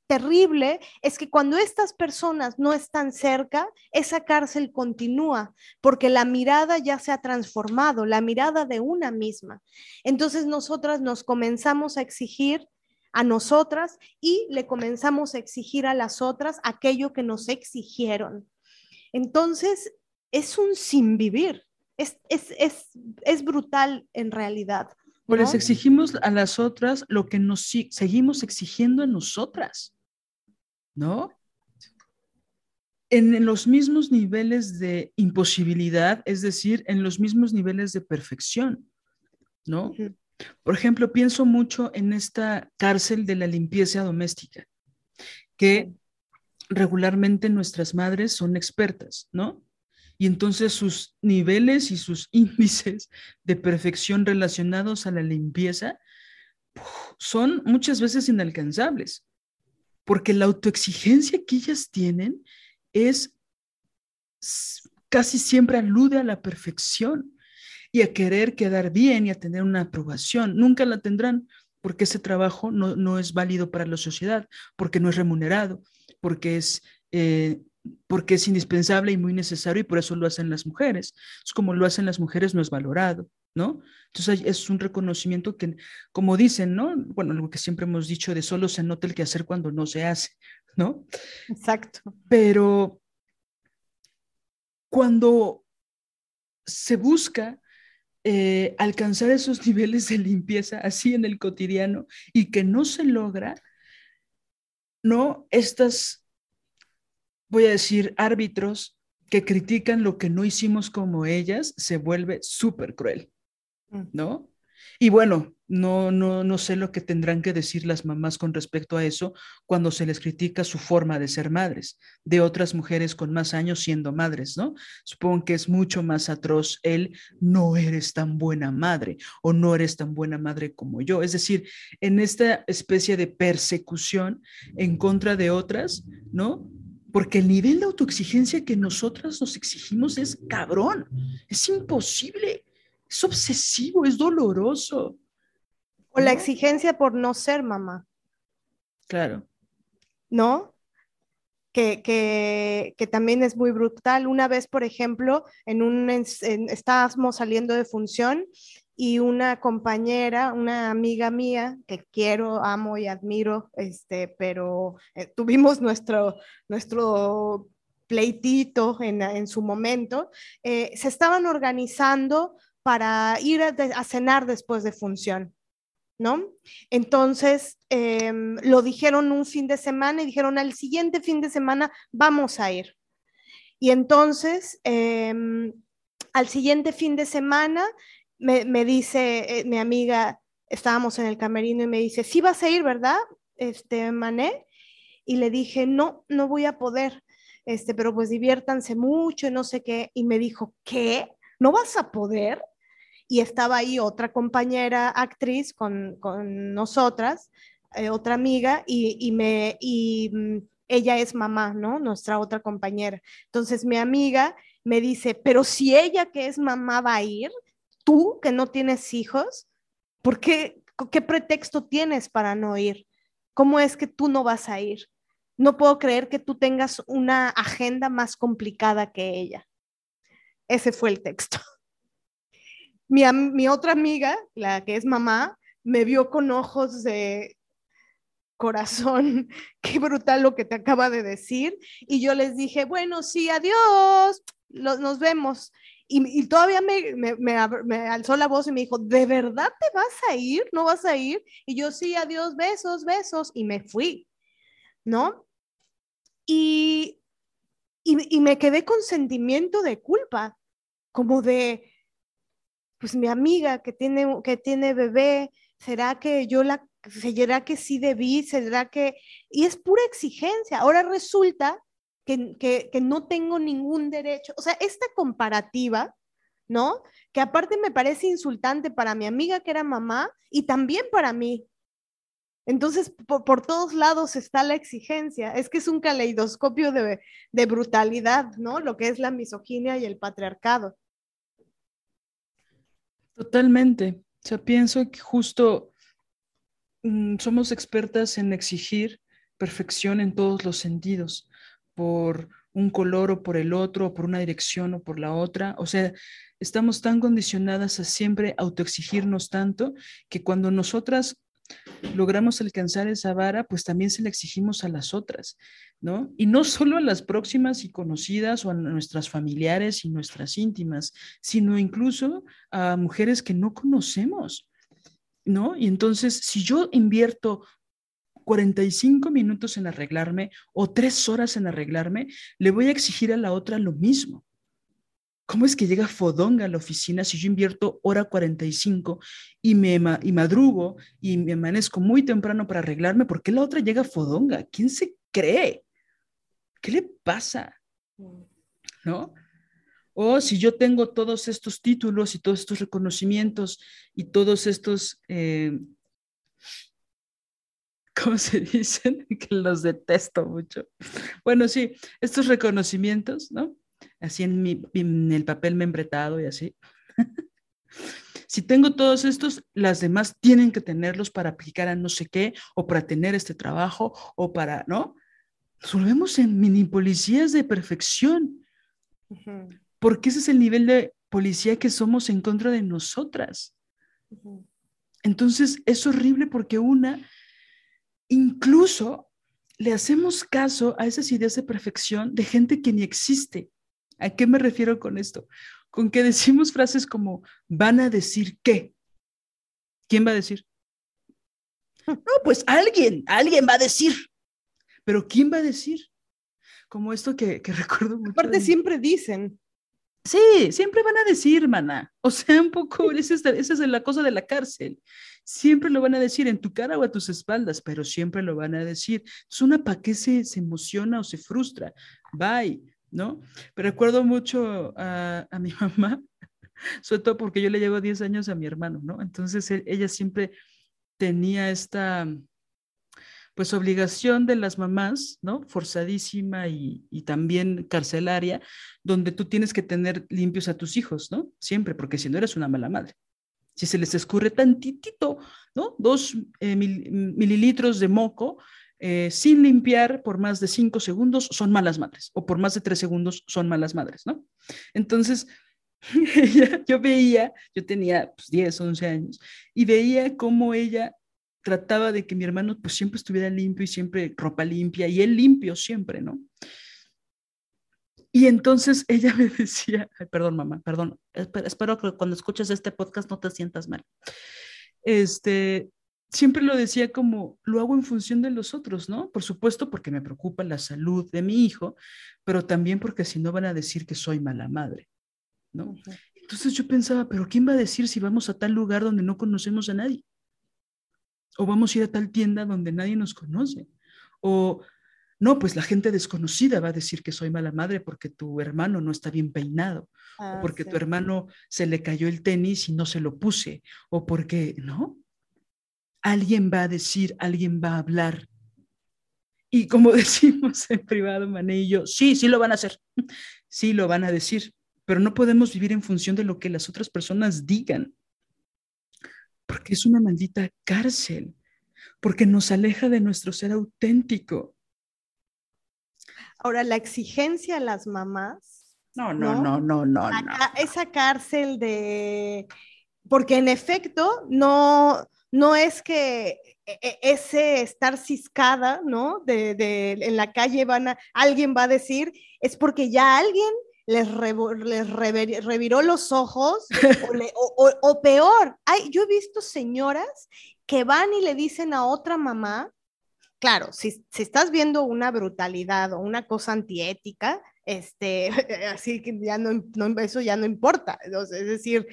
terrible es que cuando estas personas no están cerca, esa cárcel continúa, porque la mirada ya se ha transformado, la mirada de una misma. Entonces nosotras nos comenzamos a exigir a nosotras y le comenzamos a exigir a las otras aquello que nos exigieron. Entonces, es un sin vivir, es, es, es, es brutal en realidad. Pues exigimos a las otras lo que nos seguimos exigiendo a nosotras, ¿no? En, los mismos niveles de imposibilidad, es decir, en los mismos niveles de perfección, ¿no? Por ejemplo, pienso mucho en esta cárcel de la limpieza doméstica, que regularmente nuestras madres son expertas, ¿no? Y entonces sus niveles y sus índices de perfección relacionados a la limpieza son muchas veces inalcanzables, porque la autoexigencia que ellas tienen es casi siempre alude a la perfección y a querer quedar bien y a tener una aprobación. Nunca la tendrán porque ese trabajo no, no es válido para la sociedad, porque no es remunerado, porque es eh, porque es indispensable y muy necesario y por eso lo hacen las mujeres. Es como lo hacen las mujeres no es valorado, ¿no? Entonces es un reconocimiento que, como dicen, ¿no? Bueno, algo que siempre hemos dicho de solo se nota el que hacer cuando no se hace, ¿no? Exacto. Pero cuando se busca eh, alcanzar esos niveles de limpieza así en el cotidiano y que no se logra, ¿no? Estas voy a decir, árbitros que critican lo que no hicimos como ellas, se vuelve súper cruel, mm. ¿no? Y bueno, no, no, no sé lo que tendrán que decir las mamás con respecto a eso cuando se les critica su forma de ser madres, de otras mujeres con más años siendo madres, ¿no? Supongo que es mucho más atroz el no eres tan buena madre o no eres tan buena madre como yo. Es decir, en esta especie de persecución en contra de otras, ¿no? Porque el nivel de autoexigencia que nosotras nos exigimos es cabrón, es imposible, es obsesivo, es doloroso. O la exigencia por no ser mamá. Claro. ¿No? Que, que, que, también es muy brutal. Una vez, por ejemplo, en un, estábamos saliendo de función y una compañera, una amiga mía que quiero, amo y admiro, este, pero eh, tuvimos nuestro, nuestro pleitito en, en su momento, eh, se estaban organizando para ir a, a, cenar después de función. ¿No? Entonces, em, lo dijeron un fin de semana y dijeron al siguiente fin de semana vamos a ir. Y entonces, em, al siguiente fin de semana, me, dice eh, mi amiga, estábamos en el camerino y me dice, sí vas a ir, ¿verdad? Este, Mané. Y le dije, no, no voy a poder, este, pero pues diviértanse mucho, no sé qué. Y me dijo, ¿qué? ¿No vas a poder? Y estaba ahí otra compañera actriz con, con nosotras, eh, otra amiga, y, y me, y mm, ella es mamá, ¿no? Nuestra otra compañera. Entonces mi amiga me dice, pero si ella que es mamá va a ir, tú que no tienes hijos, ¿por qué, qué pretexto tienes para no ir? ¿Cómo es que tú no vas a ir? No puedo creer que tú tengas una agenda más complicada que ella. Ese fue el texto. Mi, mi otra amiga, la que es mamá, me vio con ojos de corazón, qué brutal lo que te acaba de decir. Y yo les dije, bueno, sí, adiós, nos vemos. Y, todavía me, alzó la voz y me dijo, ¿de verdad te vas a ir? ¿No vas a ir? Y yo, sí, adiós, besos, besos. Y me fui, ¿no? Y, y, me quedé con sentimiento de culpa, como de, pues mi amiga que tiene, que tiene bebé, ¿será que yo la, será que sí debí? ¿Será que...? Y es pura exigencia. Ahora resulta que, no tengo ningún derecho. O sea, esta comparativa, ¿no? Que aparte me parece insultante para mi amiga que era mamá y también para mí. Entonces, por, todos lados está la exigencia. Es que es un caleidoscopio de, brutalidad, ¿no? Lo que es la misoginia y el patriarcado. Totalmente. O sea, pienso que justo mm, somos expertas en exigir perfección en todos los sentidos por un color o por el otro, o por una dirección o por la otra. O sea, estamos tan condicionadas a siempre autoexigirnos tanto que cuando nosotras logramos alcanzar esa vara, pues también se la exigimos a las otras, ¿no? Y no solo a las próximas y conocidas o a nuestras familiares y nuestras íntimas, sino incluso a mujeres que no conocemos, ¿no? Y entonces, si yo invierto 45 minutos en arreglarme o tres horas en arreglarme, le voy a exigir a la otra lo mismo. ¿Cómo es que llega fodonga a la oficina si yo invierto hora 45 y me y madrugo y me amanezco muy temprano para arreglarme? ¿Por qué la otra llega fodonga? ¿Quién se cree? ¿Qué le pasa? ¿No? O si yo tengo todos estos títulos y todos estos reconocimientos y todos estos eh, ¿cómo se dicen? que los detesto mucho. Bueno, sí, estos reconocimientos, ¿no? Así en, mi, en el papel membretado y así. si tengo todos estos, las demás tienen que tenerlos para aplicar a no sé qué, o para tener este trabajo, o para, ¿no? Nos volvemos en mini policías de perfección. Porque ese es el nivel de policía que somos en contra de nosotras. Entonces, es horrible porque una incluso le hacemos caso a esas ideas de perfección de gente que ni existe. ¿A qué me refiero con esto? Con que decimos frases como, van a decir qué. ¿Quién va a decir? No, pues alguien, alguien va a decir. Pero ¿quién va a decir? Como esto que, recuerdo mucho. Aparte siempre dicen. Sí, siempre van a decir, mana. O sea, un poco, esa es, esa es la cosa de la cárcel. Siempre lo van a decir en tu cara o a tus espaldas, pero siempre lo van a decir. Es una para qué se, se emociona o se frustra. Bye, ¿no? Pero recuerdo mucho a, a mi mamá, sobre todo porque yo le llevo 10 años a mi hermano, ¿no? Entonces ella siempre tenía esta, pues obligación de las mamás, ¿no? Forzadísima y, también carcelaria, donde tú tienes que tener limpios a tus hijos, ¿no? Siempre, porque si no eres una mala madre. Si se les escurre tantitito, ¿no? Dos eh, mil, mililitros de moco eh, sin limpiar por más de cinco segundos, son malas madres, o por más de tres segundos, son malas madres, ¿no? Entonces, yo veía, yo tenía pues, 10, 11 años, y veía cómo ella trataba de que mi hermano pues siempre estuviera limpio y siempre ropa limpia y él limpio siempre, ¿no? Y entonces ella me decía, perdón mamá, perdón, espero, espero, que cuando escuches este podcast no te sientas mal. Este, siempre lo decía como, lo hago en función de los otros, ¿no? Por supuesto porque me preocupa la salud de mi hijo, pero también porque si no van a decir que soy mala madre, ¿no? Entonces yo pensaba, pero ¿quién va a decir si vamos a tal lugar donde no conocemos a nadie? O vamos a ir a tal tienda donde nadie nos conoce, o no, pues la gente desconocida va a decir que soy mala madre porque tu hermano no está bien peinado, ah, o porque sí. tu hermano se le cayó el tenis y no se lo puse, o porque, ¿no? Alguien va a decir, alguien va a hablar. Y como decimos en privado, Mané y yo, sí, sí lo van a hacer, sí lo van a decir, pero no podemos vivir en función de lo que las otras personas digan porque es una maldita cárcel, porque nos aleja de nuestro ser auténtico. Ahora, la exigencia a las mamás. No, no, no, no, no. no, Esa cárcel de... Porque en efecto, no, no es que e, e, ese estar ciscada, ¿no? De, de, en la calle van a, alguien va a decir, es porque ya alguien les, re, les rever, reviró los ojos o, le, o, o, peor, hay, yo he visto señoras que van y le dicen a otra mamá, claro, si, si estás viendo una brutalidad o una cosa antiética, este, así que ya no, no, eso ya no importa, es decir,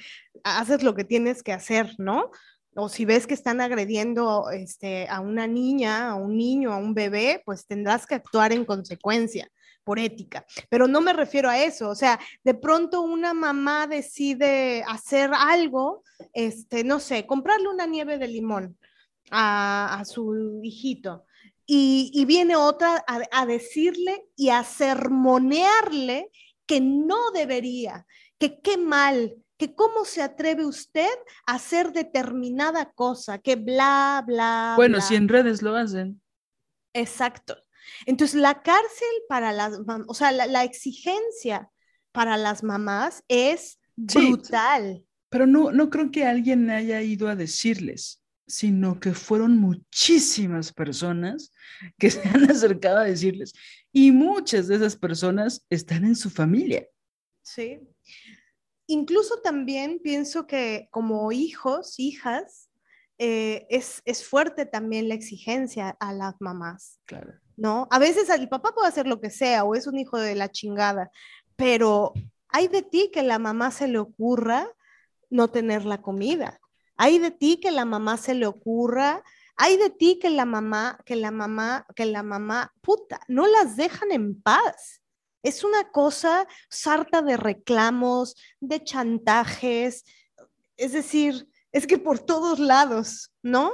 haces lo que tienes que hacer, ¿no? O si ves que están agrediendo este, a una niña, a un niño, a un bebé, pues tendrás que actuar en consecuencia por ética, pero no me refiero a eso, o sea, de pronto una mamá decide hacer algo, este, no sé, comprarle una nieve de limón a, a su hijito y, y viene otra a, a, decirle y a sermonearle que no debería, que qué mal, que cómo se atreve usted a hacer determinada cosa, que bla, bla. Bueno, bla. si en redes lo hacen. Exacto. Entonces, la cárcel para las, o sea, la, la exigencia para las mamás es brutal. Pero no, no creo que alguien haya ido a decirles, sino que fueron muchísimas personas que se han acercado a decirles y muchas de esas personas están en su familia. Sí. Incluso también pienso que como hijos, hijas, eh, es, es fuerte también la exigencia a las mamás. Claro. ¿no? A veces el papá puede hacer lo que sea o es un hijo de la chingada, pero hay de ti que la mamá se le ocurra no tener la comida. Hay de ti que la mamá se le ocurra, hay de ti que la mamá, que la mamá, que la mamá, puta, no las dejan en paz. Es una cosa sarta de reclamos, de chantajes, es decir, es que por todos lados, ¿no?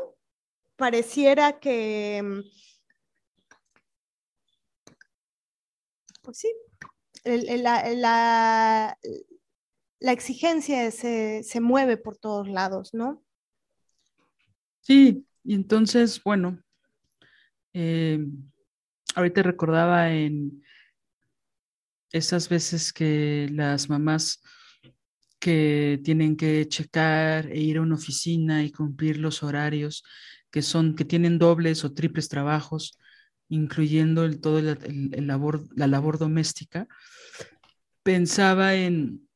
Pareciera que pues sí, la, la, la, exigencia se, se, mueve por todos lados, ¿no? Sí, y entonces, bueno, eh, ahorita recordaba en esas veces que las mamás que tienen que checar e ir a una oficina y cumplir los horarios que son que tienen dobles o triples trabajos incluyendo el, todo el, labor, la labor doméstica, pensaba en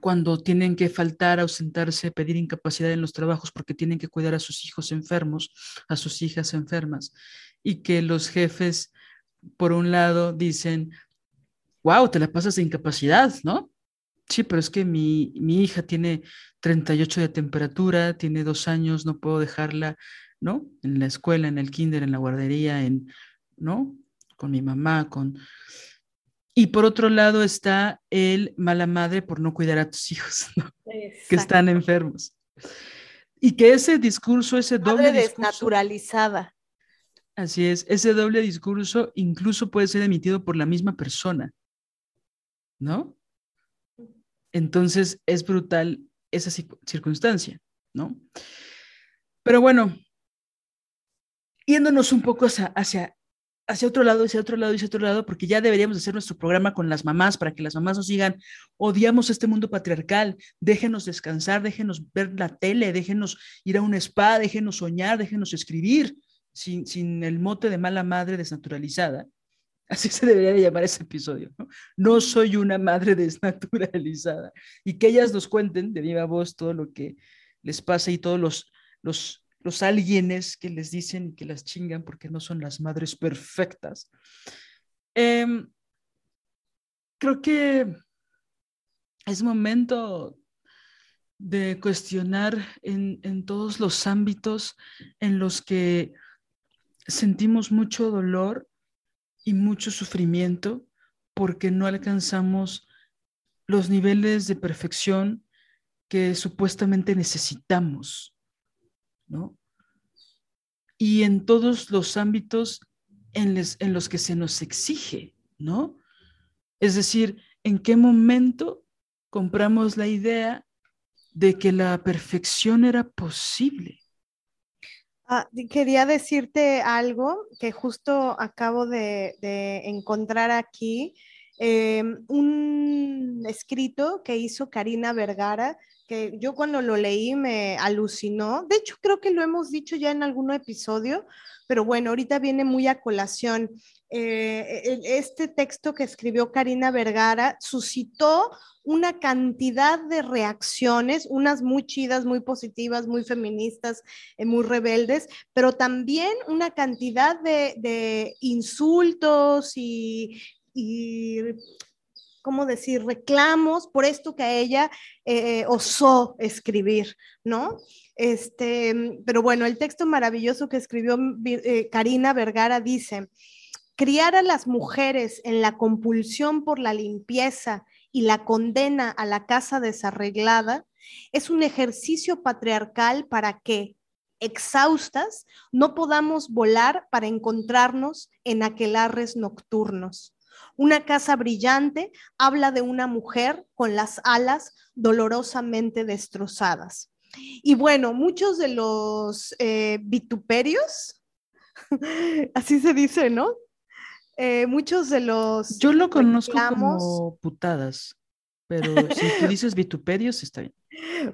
cuando tienen que faltar, ausentarse, pedir incapacidad en los trabajos porque tienen que cuidar a sus hijos enfermos, a sus hijas enfermas, y que los jefes, por un lado, dicen, wow, te la pasas de incapacidad, ¿no? Sí, pero es que mi, mi hija tiene 38 de temperatura, tiene dos años, no puedo dejarla, ¿no? En la escuela, en el kinder, en la guardería, en, ¿no? Con mi mamá, con... Y por otro lado está el mala madre por no cuidar a tus hijos, ¿no? Que están enfermos. Y que ese discurso, ese doble Madre discurso... desnaturalizada. Así es, ese doble discurso incluso puede ser emitido por la misma persona, ¿no? Entonces es brutal esa circunstancia, ¿no? Pero bueno, yéndonos un poco hacia, hacia, hacia otro lado, hacia otro lado, hacia otro lado, porque ya deberíamos hacer nuestro programa con las mamás para que las mamás nos digan, odiamos este mundo patriarcal, déjenos descansar, déjenos ver la tele, déjenos ir a un spa, déjenos soñar, déjenos escribir, sin, sin el mote de mala madre desnaturalizada. Así se debería de llamar ese episodio, ¿no? No soy una madre desnaturalizada. Y que ellas nos cuenten de viva voz todo lo que les pasa y todos los, los, los alguienes que les dicen que las chingan porque no son las madres perfectas. Em, creo que es momento de cuestionar en, en todos los ámbitos en los que sentimos mucho dolor y mucho sufrimiento porque no alcanzamos los niveles de perfección que supuestamente necesitamos, ¿no? Y en todos los ámbitos en, en los que se nos exige, ¿no? Es decir, ¿en qué momento compramos la idea de que la perfección era posible? Ah, quería decirte algo que justo acabo de, encontrar aquí, em, un escrito que hizo Karina Vergara, que yo cuando lo leí me alucinó. De hecho, creo que lo hemos dicho ya en algún episodio, pero bueno, ahorita viene muy a colación. Eh, este texto que escribió Karina Vergara suscitó una cantidad de reacciones, unas muy chidas, muy positivas, muy feministas, eh, muy rebeldes, pero también una cantidad de, insultos y, ¿cómo decir?, reclamos por esto que a ella eh, osó escribir, ¿no? Este, pero bueno, el texto maravilloso que escribió Karina Vergara dice, criar a las mujeres en la compulsión por la limpieza y la condena a la casa desarreglada es un ejercicio patriarcal para que, exhaustas, no podamos volar para encontrarnos en aquelarres nocturnos. Una casa brillante habla de una mujer con las alas dolorosamente destrozadas. Y bueno, muchos de los eh, vituperios, así se dice, ¿no? Eh, muchos de los... Yo lo conozco como putadas, pero si tú dices vituperios, está bien.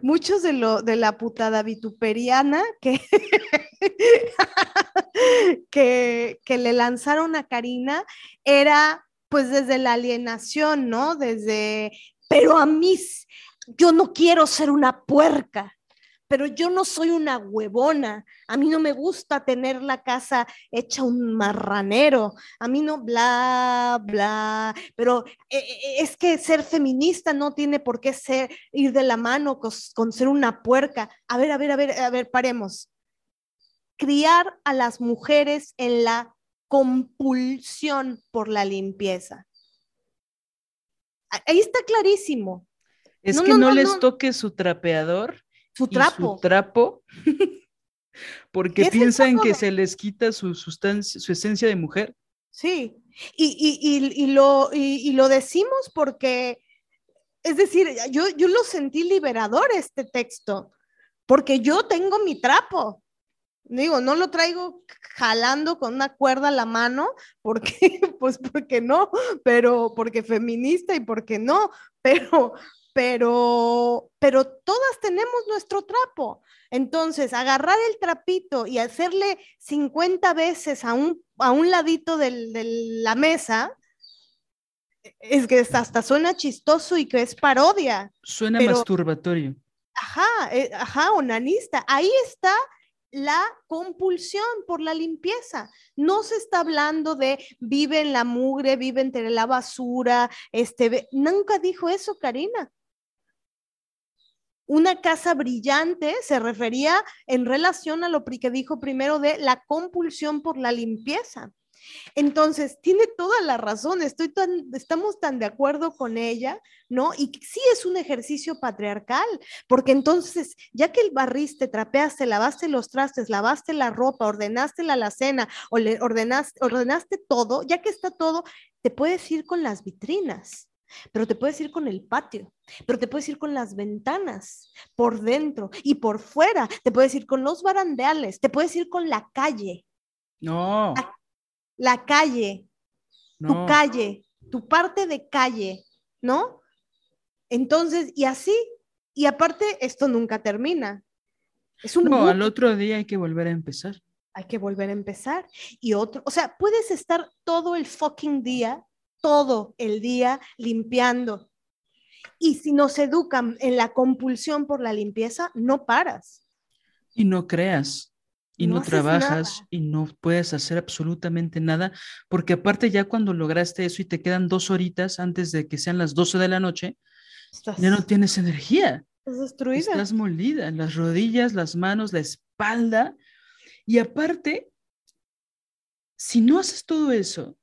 Muchos de, lo, de la putada vituperiana que, que, que le lanzaron a Karina era pues desde la alienación, ¿no? Desde, pero a mí, yo no quiero ser una puerca pero yo no soy una huevona. A mí no me gusta tener la casa hecha un marranero. A mí no, bla, bla. Pero eh, eh, es que ser feminista no tiene por qué ser, ir de la mano con, ser una puerca. A ver, a ver, a ver, a ver, paremos. Criar a las mujeres en la compulsión por la limpieza. Ahí está clarísimo. Es que no, les toque su trapeador su trapo. su trapo, porque piensan que se les quita su sustancia, su esencia de mujer. Sí, y, lo, y, lo decimos porque, es decir, yo, yo lo sentí liberador este texto, porque yo tengo mi trapo. Digo, no lo traigo jalando con una cuerda a la mano, porque, pues porque no, pero porque feminista y porque no, pero, pero, pero todas tenemos nuestro trapo. Entonces, agarrar el trapito y hacerle 50 veces a un, a un ladito de la mesa, es que hasta suena chistoso y que es parodia. Suena masturbatorio. Ajá, eh, ajá, onanista. Ahí está la compulsión por la limpieza. No se está hablando de vive en la mugre, vive entre la basura, este, nunca dijo eso, Karina. Una casa brillante se refería en relación a lo que dijo primero de la compulsión por la limpieza. Entonces, tiene toda la razón, estoy tan, estamos tan de acuerdo con ella, ¿no? Y sí es un ejercicio patriarcal, porque entonces, ya que el barriste, trapeaste, lavaste los trastes, lavaste la ropa, ordenaste la alacena, ordenaste, ordenaste todo, ya que está todo, te puedes ir con las vitrinas pero te puedes ir con el patio, pero te puedes ir con las ventanas, por dentro y por fuera, te puedes ir con los barandeales, te puedes ir con la calle. No la calle, tu calle, tu parte de calle, ¿no? Entonces, y así, y aparte, esto nunca termina. Es un no, al otro día hay que volver a empezar. Hay que volver a empezar. Y otro, o sea, puedes estar todo el fucking día, todo el día limpiando. Y si nos educan en la compulsión por la limpieza, no paras. Y no creas, y no, trabajas y no puedes hacer absolutamente nada, porque aparte ya cuando lograste eso y te quedan dos horitas antes de que sean las 12 de la noche, ya no tienes energía. Estás destruida. Estás molida, las rodillas, las manos, la espalda. Y aparte, si no haces todo eso,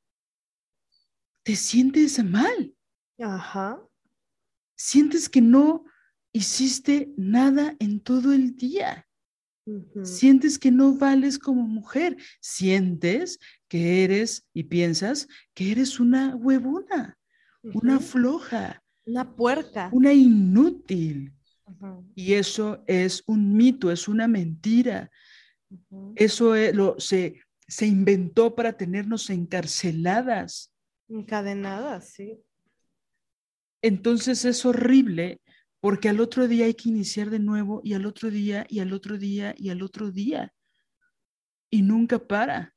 te sientes mal. Ajá. Sientes que no hiciste nada en todo el día. Sientes que no vales como mujer, sientes que eres y piensas que eres una huevona, una floja, una puerca, una inútil. Y eso es un mito, es una mentira. Eso lo, se, se inventó para tenernos encarceladas. Encadenadas, sí. Entonces es horrible porque al otro día hay que iniciar de nuevo y al otro día y al otro día y al otro día. Y nunca para.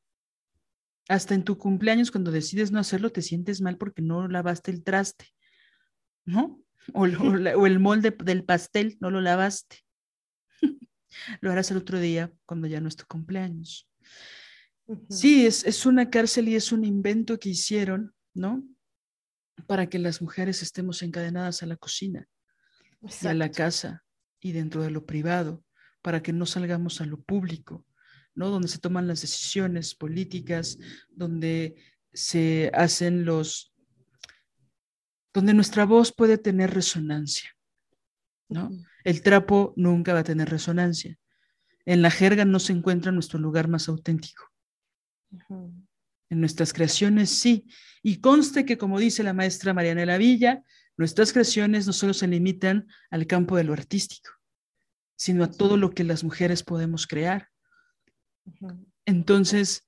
Hasta en tu cumpleaños, cuando decides no hacerlo, te sientes mal porque no lavaste el traste, ¿no? O, el molde del pastel, no lo lavaste. lo harás el otro día cuando ya no es tu cumpleaños. Sí, es, es una cárcel y es un invento que hicieron, ¿no? Para que las mujeres estemos encadenadas a la cocina y a la casa y dentro de lo privado, para que no salgamos a lo público, ¿no? Donde se toman las decisiones políticas, donde se hacen los, donde nuestra voz puede tener resonancia, ¿no? El trapo nunca va a tener resonancia. En la jerga no se encuentra nuestro lugar más auténtico. En nuestras creaciones sí. Y conste que, como dice la maestra Mariana Villa, Nuestras creaciones no solo se limitan al campo de lo artístico, sino a todo lo que las mujeres podemos crear. Entonces,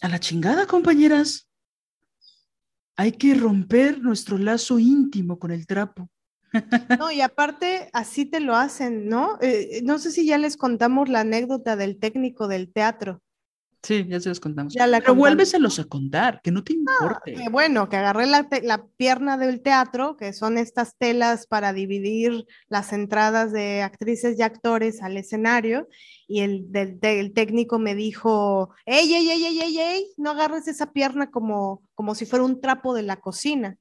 a la chingada, compañeras. Hay que romper nuestro lazo íntimo con el trapo. No, y aparte, así te lo hacen, ¿no? Eh, no sé si ya les contamos la anécdota del técnico del teatro. Sí, ya se los contamos. Ya Pero vuélveselos a contar, que no te importe. Ah, bueno, que agarré la, la, pierna del teatro, que son estas telas para dividir las entradas de actrices y actores al escenario, y el, del, técnico me dijo, ey, ey, ey, ey, ey, ey, no agarres esa pierna como, como si fuera un trapo de la cocina.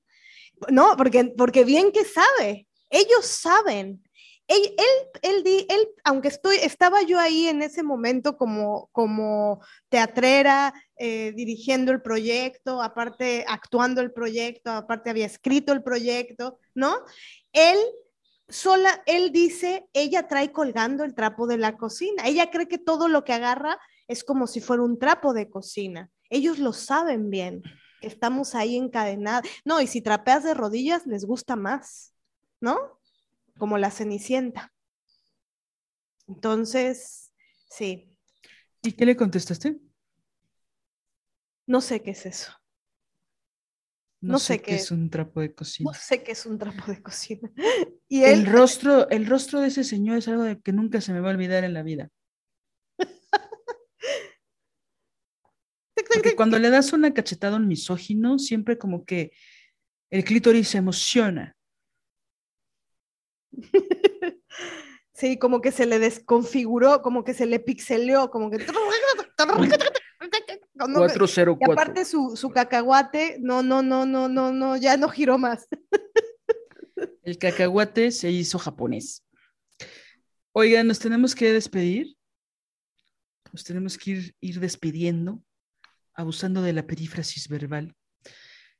No, porque, porque bien que sabe, ellos saben, él, él, él, él, aunque estoy, estaba yo ahí en ese momento como, como teatrera, eh, dirigiendo el proyecto, aparte actuando el proyecto, aparte había escrito el proyecto, ¿no? Él sola, él dice, ella trae colgando el trapo de la cocina. Ella cree que todo lo que agarra es como si fuera un trapo de cocina. Ellos lo saben bien, estamos ahí encadenados. No, y si trapeas de rodillas, les gusta más, ¿no? Como la Cenicienta. Entonces, sí. ¿Y qué le contestaste? No sé qué es eso. No, sé, qué es un trapo de cocina. No sé qué es un trapo de cocina. Y el rostro, el rostro de ese señor es algo de que nunca se me va a olvidar en la vida. Porque cuando le das una cachetada a un misógino, siempre como que el clítoris se emociona. Sí, como que se le desconfiguró, como que se le pixeleó, como que... 404. Y aparte su, su cacahuate, no, no, no, no, no, no, ya no giró más. El cacahuate se hizo japonés. Oigan, nos tenemos que despedir. Nos tenemos que ir, ir despidiendo, abusando de la perífrasis verbal.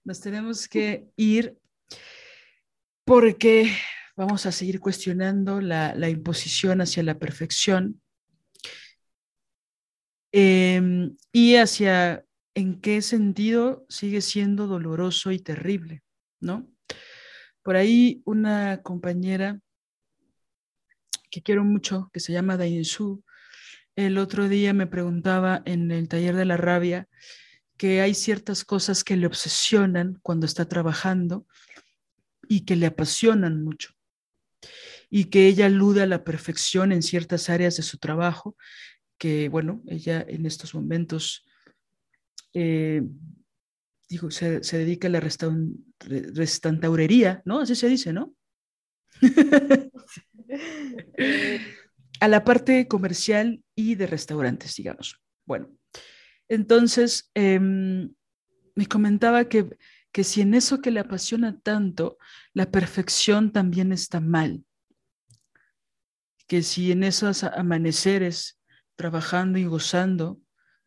Nos tenemos que ir porque vamos a seguir cuestionando la, imposición hacia la perfección em, y hacia en qué sentido sigue siendo doloroso y terrible, ¿no? Por ahí una compañera que quiero mucho, que se llama Dainsu, el otro día me preguntaba en el taller de la rabia que hay ciertas cosas que le obsesionan cuando está trabajando y que le apasionan mucho y que ella alude a la perfección en ciertas áreas de su trabajo, que bueno, ella en estos momentos, eh, digo, se, dedica a la restaurería, ¿no? Así se dice, ¿no? a la parte comercial y de restaurantes, digamos. Bueno, entonces em, me comentaba que, que si en eso que le apasiona tanto, la perfección también está mal, que si en esos amaneceres, trabajando y gozando,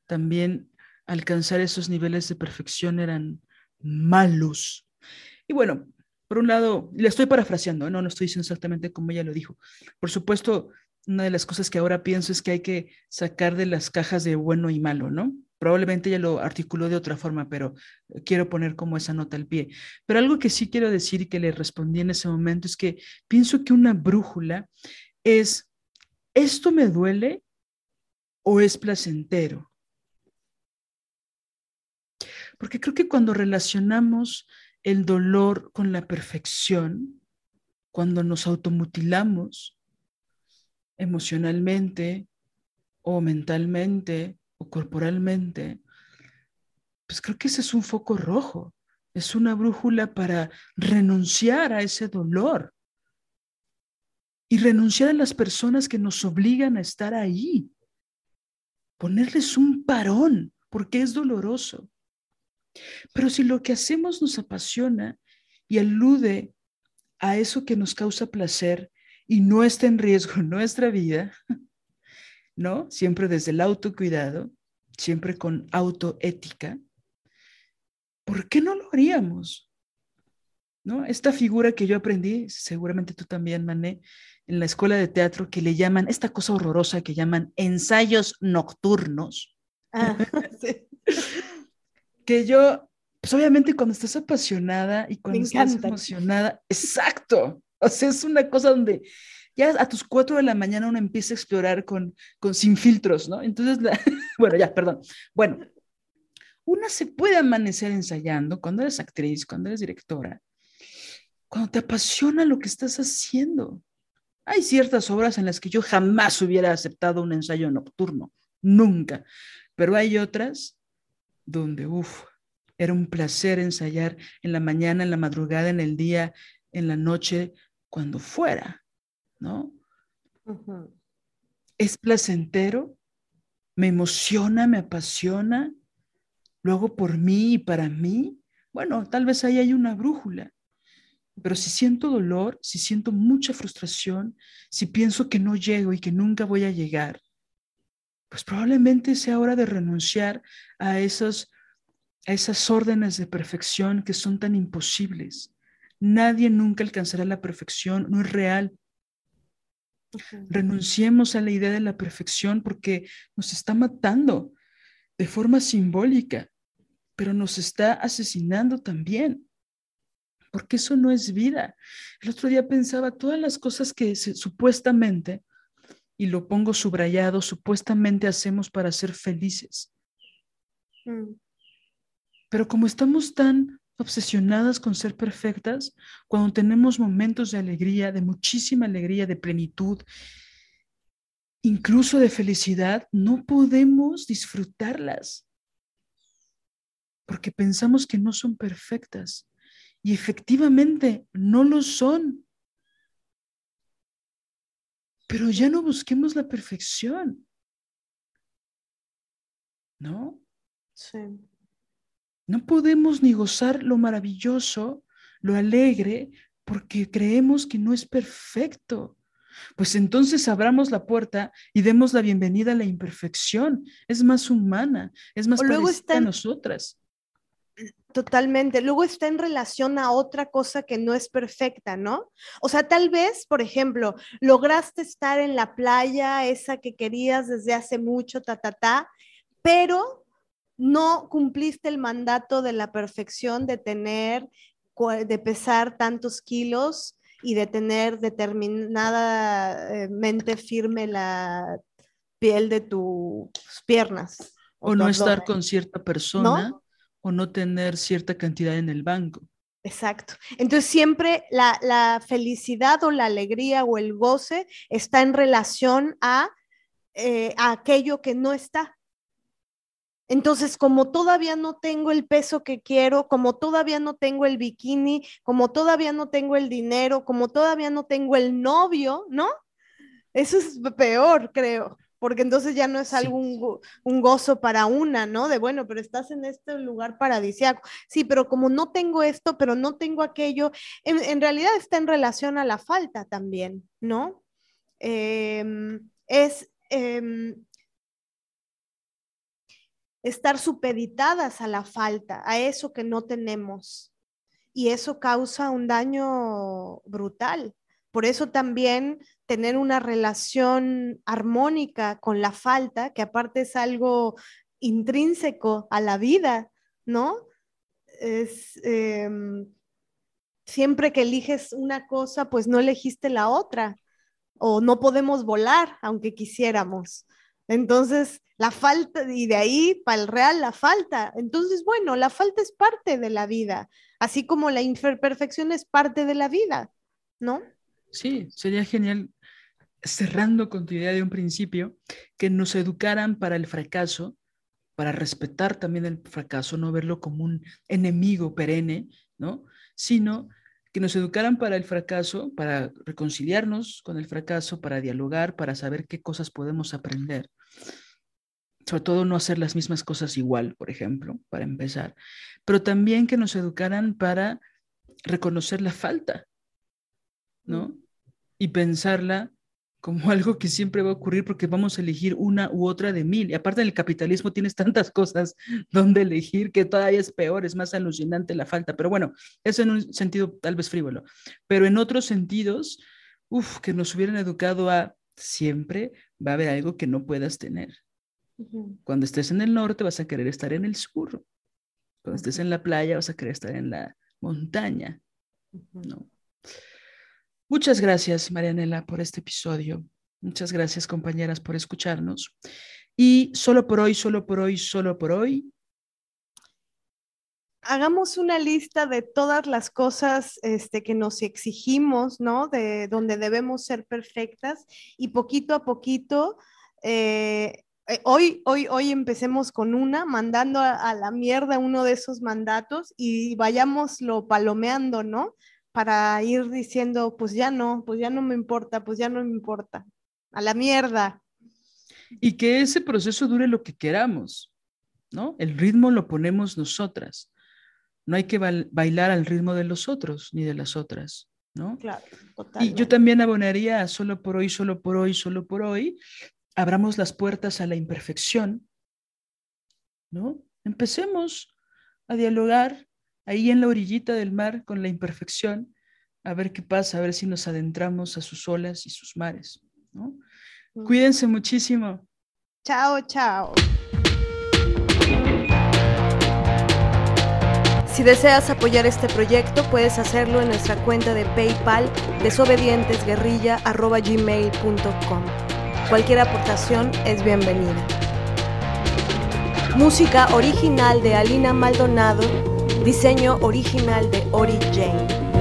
también alcanzar esos niveles de perfección eran malos. Y bueno, por un lado, le estoy parafraseando, no, no estoy diciendo exactamente como ella lo dijo. Por supuesto, una de las cosas que ahora pienso es que hay que sacar de las cajas de bueno y malo, ¿no? Probablemente ella lo articuló de otra forma, pero quiero poner como esa nota al pie. Pero algo que sí quiero decir y que le respondí en ese momento es que pienso que una brújula es, ¿esto me duele o es placentero? Porque creo que cuando relacionamos el dolor con la perfección, cuando nos automutilamos emocionalmente o mentalmente o corporalmente, pues creo que ese es un foco rojo, es una brújula para renunciar a ese dolor y renunciar a las personas que nos obligan a estar ahí, ponerles un parón, porque es doloroso. Pero si lo que hacemos nos apasiona y alude a eso que nos causa placer y no está en riesgo nuestra vida, ¿no? Siempre desde el autocuidado, siempre con autoética, ¿por qué no lo haríamos? ¿No? Esta figura que yo aprendí, seguramente tú también, Mané, en la escuela de teatro, que le llaman, esta cosa horrorosa que llaman ensayos nocturnos. Ah, sí que yo, pues obviamente cuando estás apasionada y cuando estás emocionada, exacto, o sea, es una cosa donde ya a tus cuatro de la mañana uno empieza a explorar con, con sin filtros, ¿no? Entonces, bueno, ya, perdón. Bueno, una se puede amanecer ensayando cuando eres actriz, cuando eres directora, cuando te apasiona lo que estás haciendo. Hay ciertas obras en las que yo jamás hubiera aceptado un ensayo nocturno, nunca, pero hay otras donde, uff, era un placer ensayar en la mañana, en la madrugada, en el día, en la noche, cuando fuera, ¿no? Es placentero, me emociona, me apasiona, luego por mí y para mí. Bueno, tal vez ahí hay una brújula, pero si siento dolor, si siento mucha frustración, si pienso que no llego y que nunca voy a llegar, pues probablemente sea hora de renunciar a, esos, a esas órdenes de perfección que son tan imposibles. Nadie nunca alcanzará la perfección, no es real. Renunciemos a la idea de la perfección porque nos está matando de forma simbólica, pero nos está asesinando también, porque eso no es vida. El otro día pensaba todas las cosas que supuestamente y lo pongo subrayado, supuestamente hacemos para ser felices. Mm. Pero como estamos tan obsesionadas con ser perfectas, cuando tenemos momentos de alegría, de muchísima alegría, de plenitud, incluso de felicidad, no podemos disfrutarlas porque pensamos que no son perfectas y efectivamente no lo son pero ya no busquemos la perfección. ¿No? Sí. No podemos ni gozar lo maravilloso, lo alegre, porque creemos que no es perfecto. Pues entonces abramos la puerta y demos la bienvenida a la imperfección. Es más humana, es más luego parecida a nosotras. Totalmente. Luego está en relación a otra cosa que no es perfecta, ¿no? O sea, tal vez, por ejemplo, lograste estar en la playa, esa que querías desde hace mucho, ta, ta, ta, pero no cumpliste el mandato de la perfección de tener, de pesar tantos kilos y de tener determinadamente firme la piel de tus piernas. O, no estar con cierta persona o no tener cierta cantidad en el banco. Exacto. Entonces siempre la, felicidad o la alegría o el goce está en relación a, eh, a aquello que no está. Entonces, como todavía no tengo el peso que quiero, como todavía no tengo el bikini, como todavía no tengo el dinero, como todavía no tengo el novio, ¿no? Eso es peor, creo porque entonces ya no es algo un, gozo para una, ¿no? De bueno, pero estás en este lugar paradisiaco. Sí, pero como no tengo esto, pero no tengo aquello, en, realidad está en relación a la falta también, ¿no? Em, es em, estar supeditadas a la falta, a eso que no tenemos. Y eso causa un daño brutal. Por eso también tener una relación armónica con la falta, que aparte es algo intrínseco a la vida, ¿no? Es, em, siempre que eliges una cosa, pues no elegiste la otra, o no podemos volar, aunque quisiéramos. Entonces, la falta, y de ahí para el real la falta. Entonces, bueno, la falta es parte de la vida, así como la imperfección es parte de la vida, ¿no? Sí, sería genial cerrando con tu idea de un principio, que nos educaran para el fracaso, para respetar también el fracaso, no verlo como un enemigo perenne, ¿no? Sino que nos educaran para el fracaso, para reconciliarnos con el fracaso, para dialogar, para saber qué cosas podemos aprender. Sobre todo no hacer las mismas cosas igual, por ejemplo, para empezar. Pero también que nos educaran para reconocer la falta, ¿no? Y pensarla como algo que siempre va a ocurrir porque vamos a elegir una u otra de mil. Y aparte del capitalismo tienes tantas cosas donde elegir que todavía es peor, es más alucinante la falta. Pero bueno, eso en un sentido tal vez frívolo. Pero en otros sentidos, uff, que nos hubieran educado a siempre va a haber algo que no puedas tener. Cuando estés en el norte vas a querer estar en el sur. Cuando estés en la playa vas a querer estar en la montaña. ¿no? Muchas gracias, Marianela, por este episodio. Muchas gracias, compañeras, por escucharnos. Y solo por hoy, solo por hoy, solo por hoy. Hagamos una lista de todas las cosas este, que nos exigimos, ¿no? De donde debemos ser perfectas y poquito a poquito eh, eh, hoy, hoy, hoy empecemos con una, mandando a, a, la mierda uno de esos mandatos y vayámoslo palomeando, ¿no? Para ir diciendo, pues ya no, pues ya no me importa, pues ya no me importa, a la mierda. Y que ese proceso dure lo que queramos, ¿no? El ritmo lo ponemos nosotras. No hay que bailar al ritmo de los otros ni de las otras, ¿no? Claro, Y yo también abonaría solo por hoy, solo por hoy, solo por hoy. Abramos las puertas a la imperfección, ¿no? Empecemos a dialogar ahí en la orillita del mar con la imperfección, a ver qué pasa, a ver si nos adentramos a sus olas y sus mares. ¿no? Mm. Cuídense muchísimo. Chao, chao. Si deseas apoyar este proyecto, puedes hacerlo en nuestra cuenta de PayPal desobedientesguerrilla.gmail.com. Cualquier aportación es bienvenida. Música original de Alina Maldonado Diseño original de Ori Jane.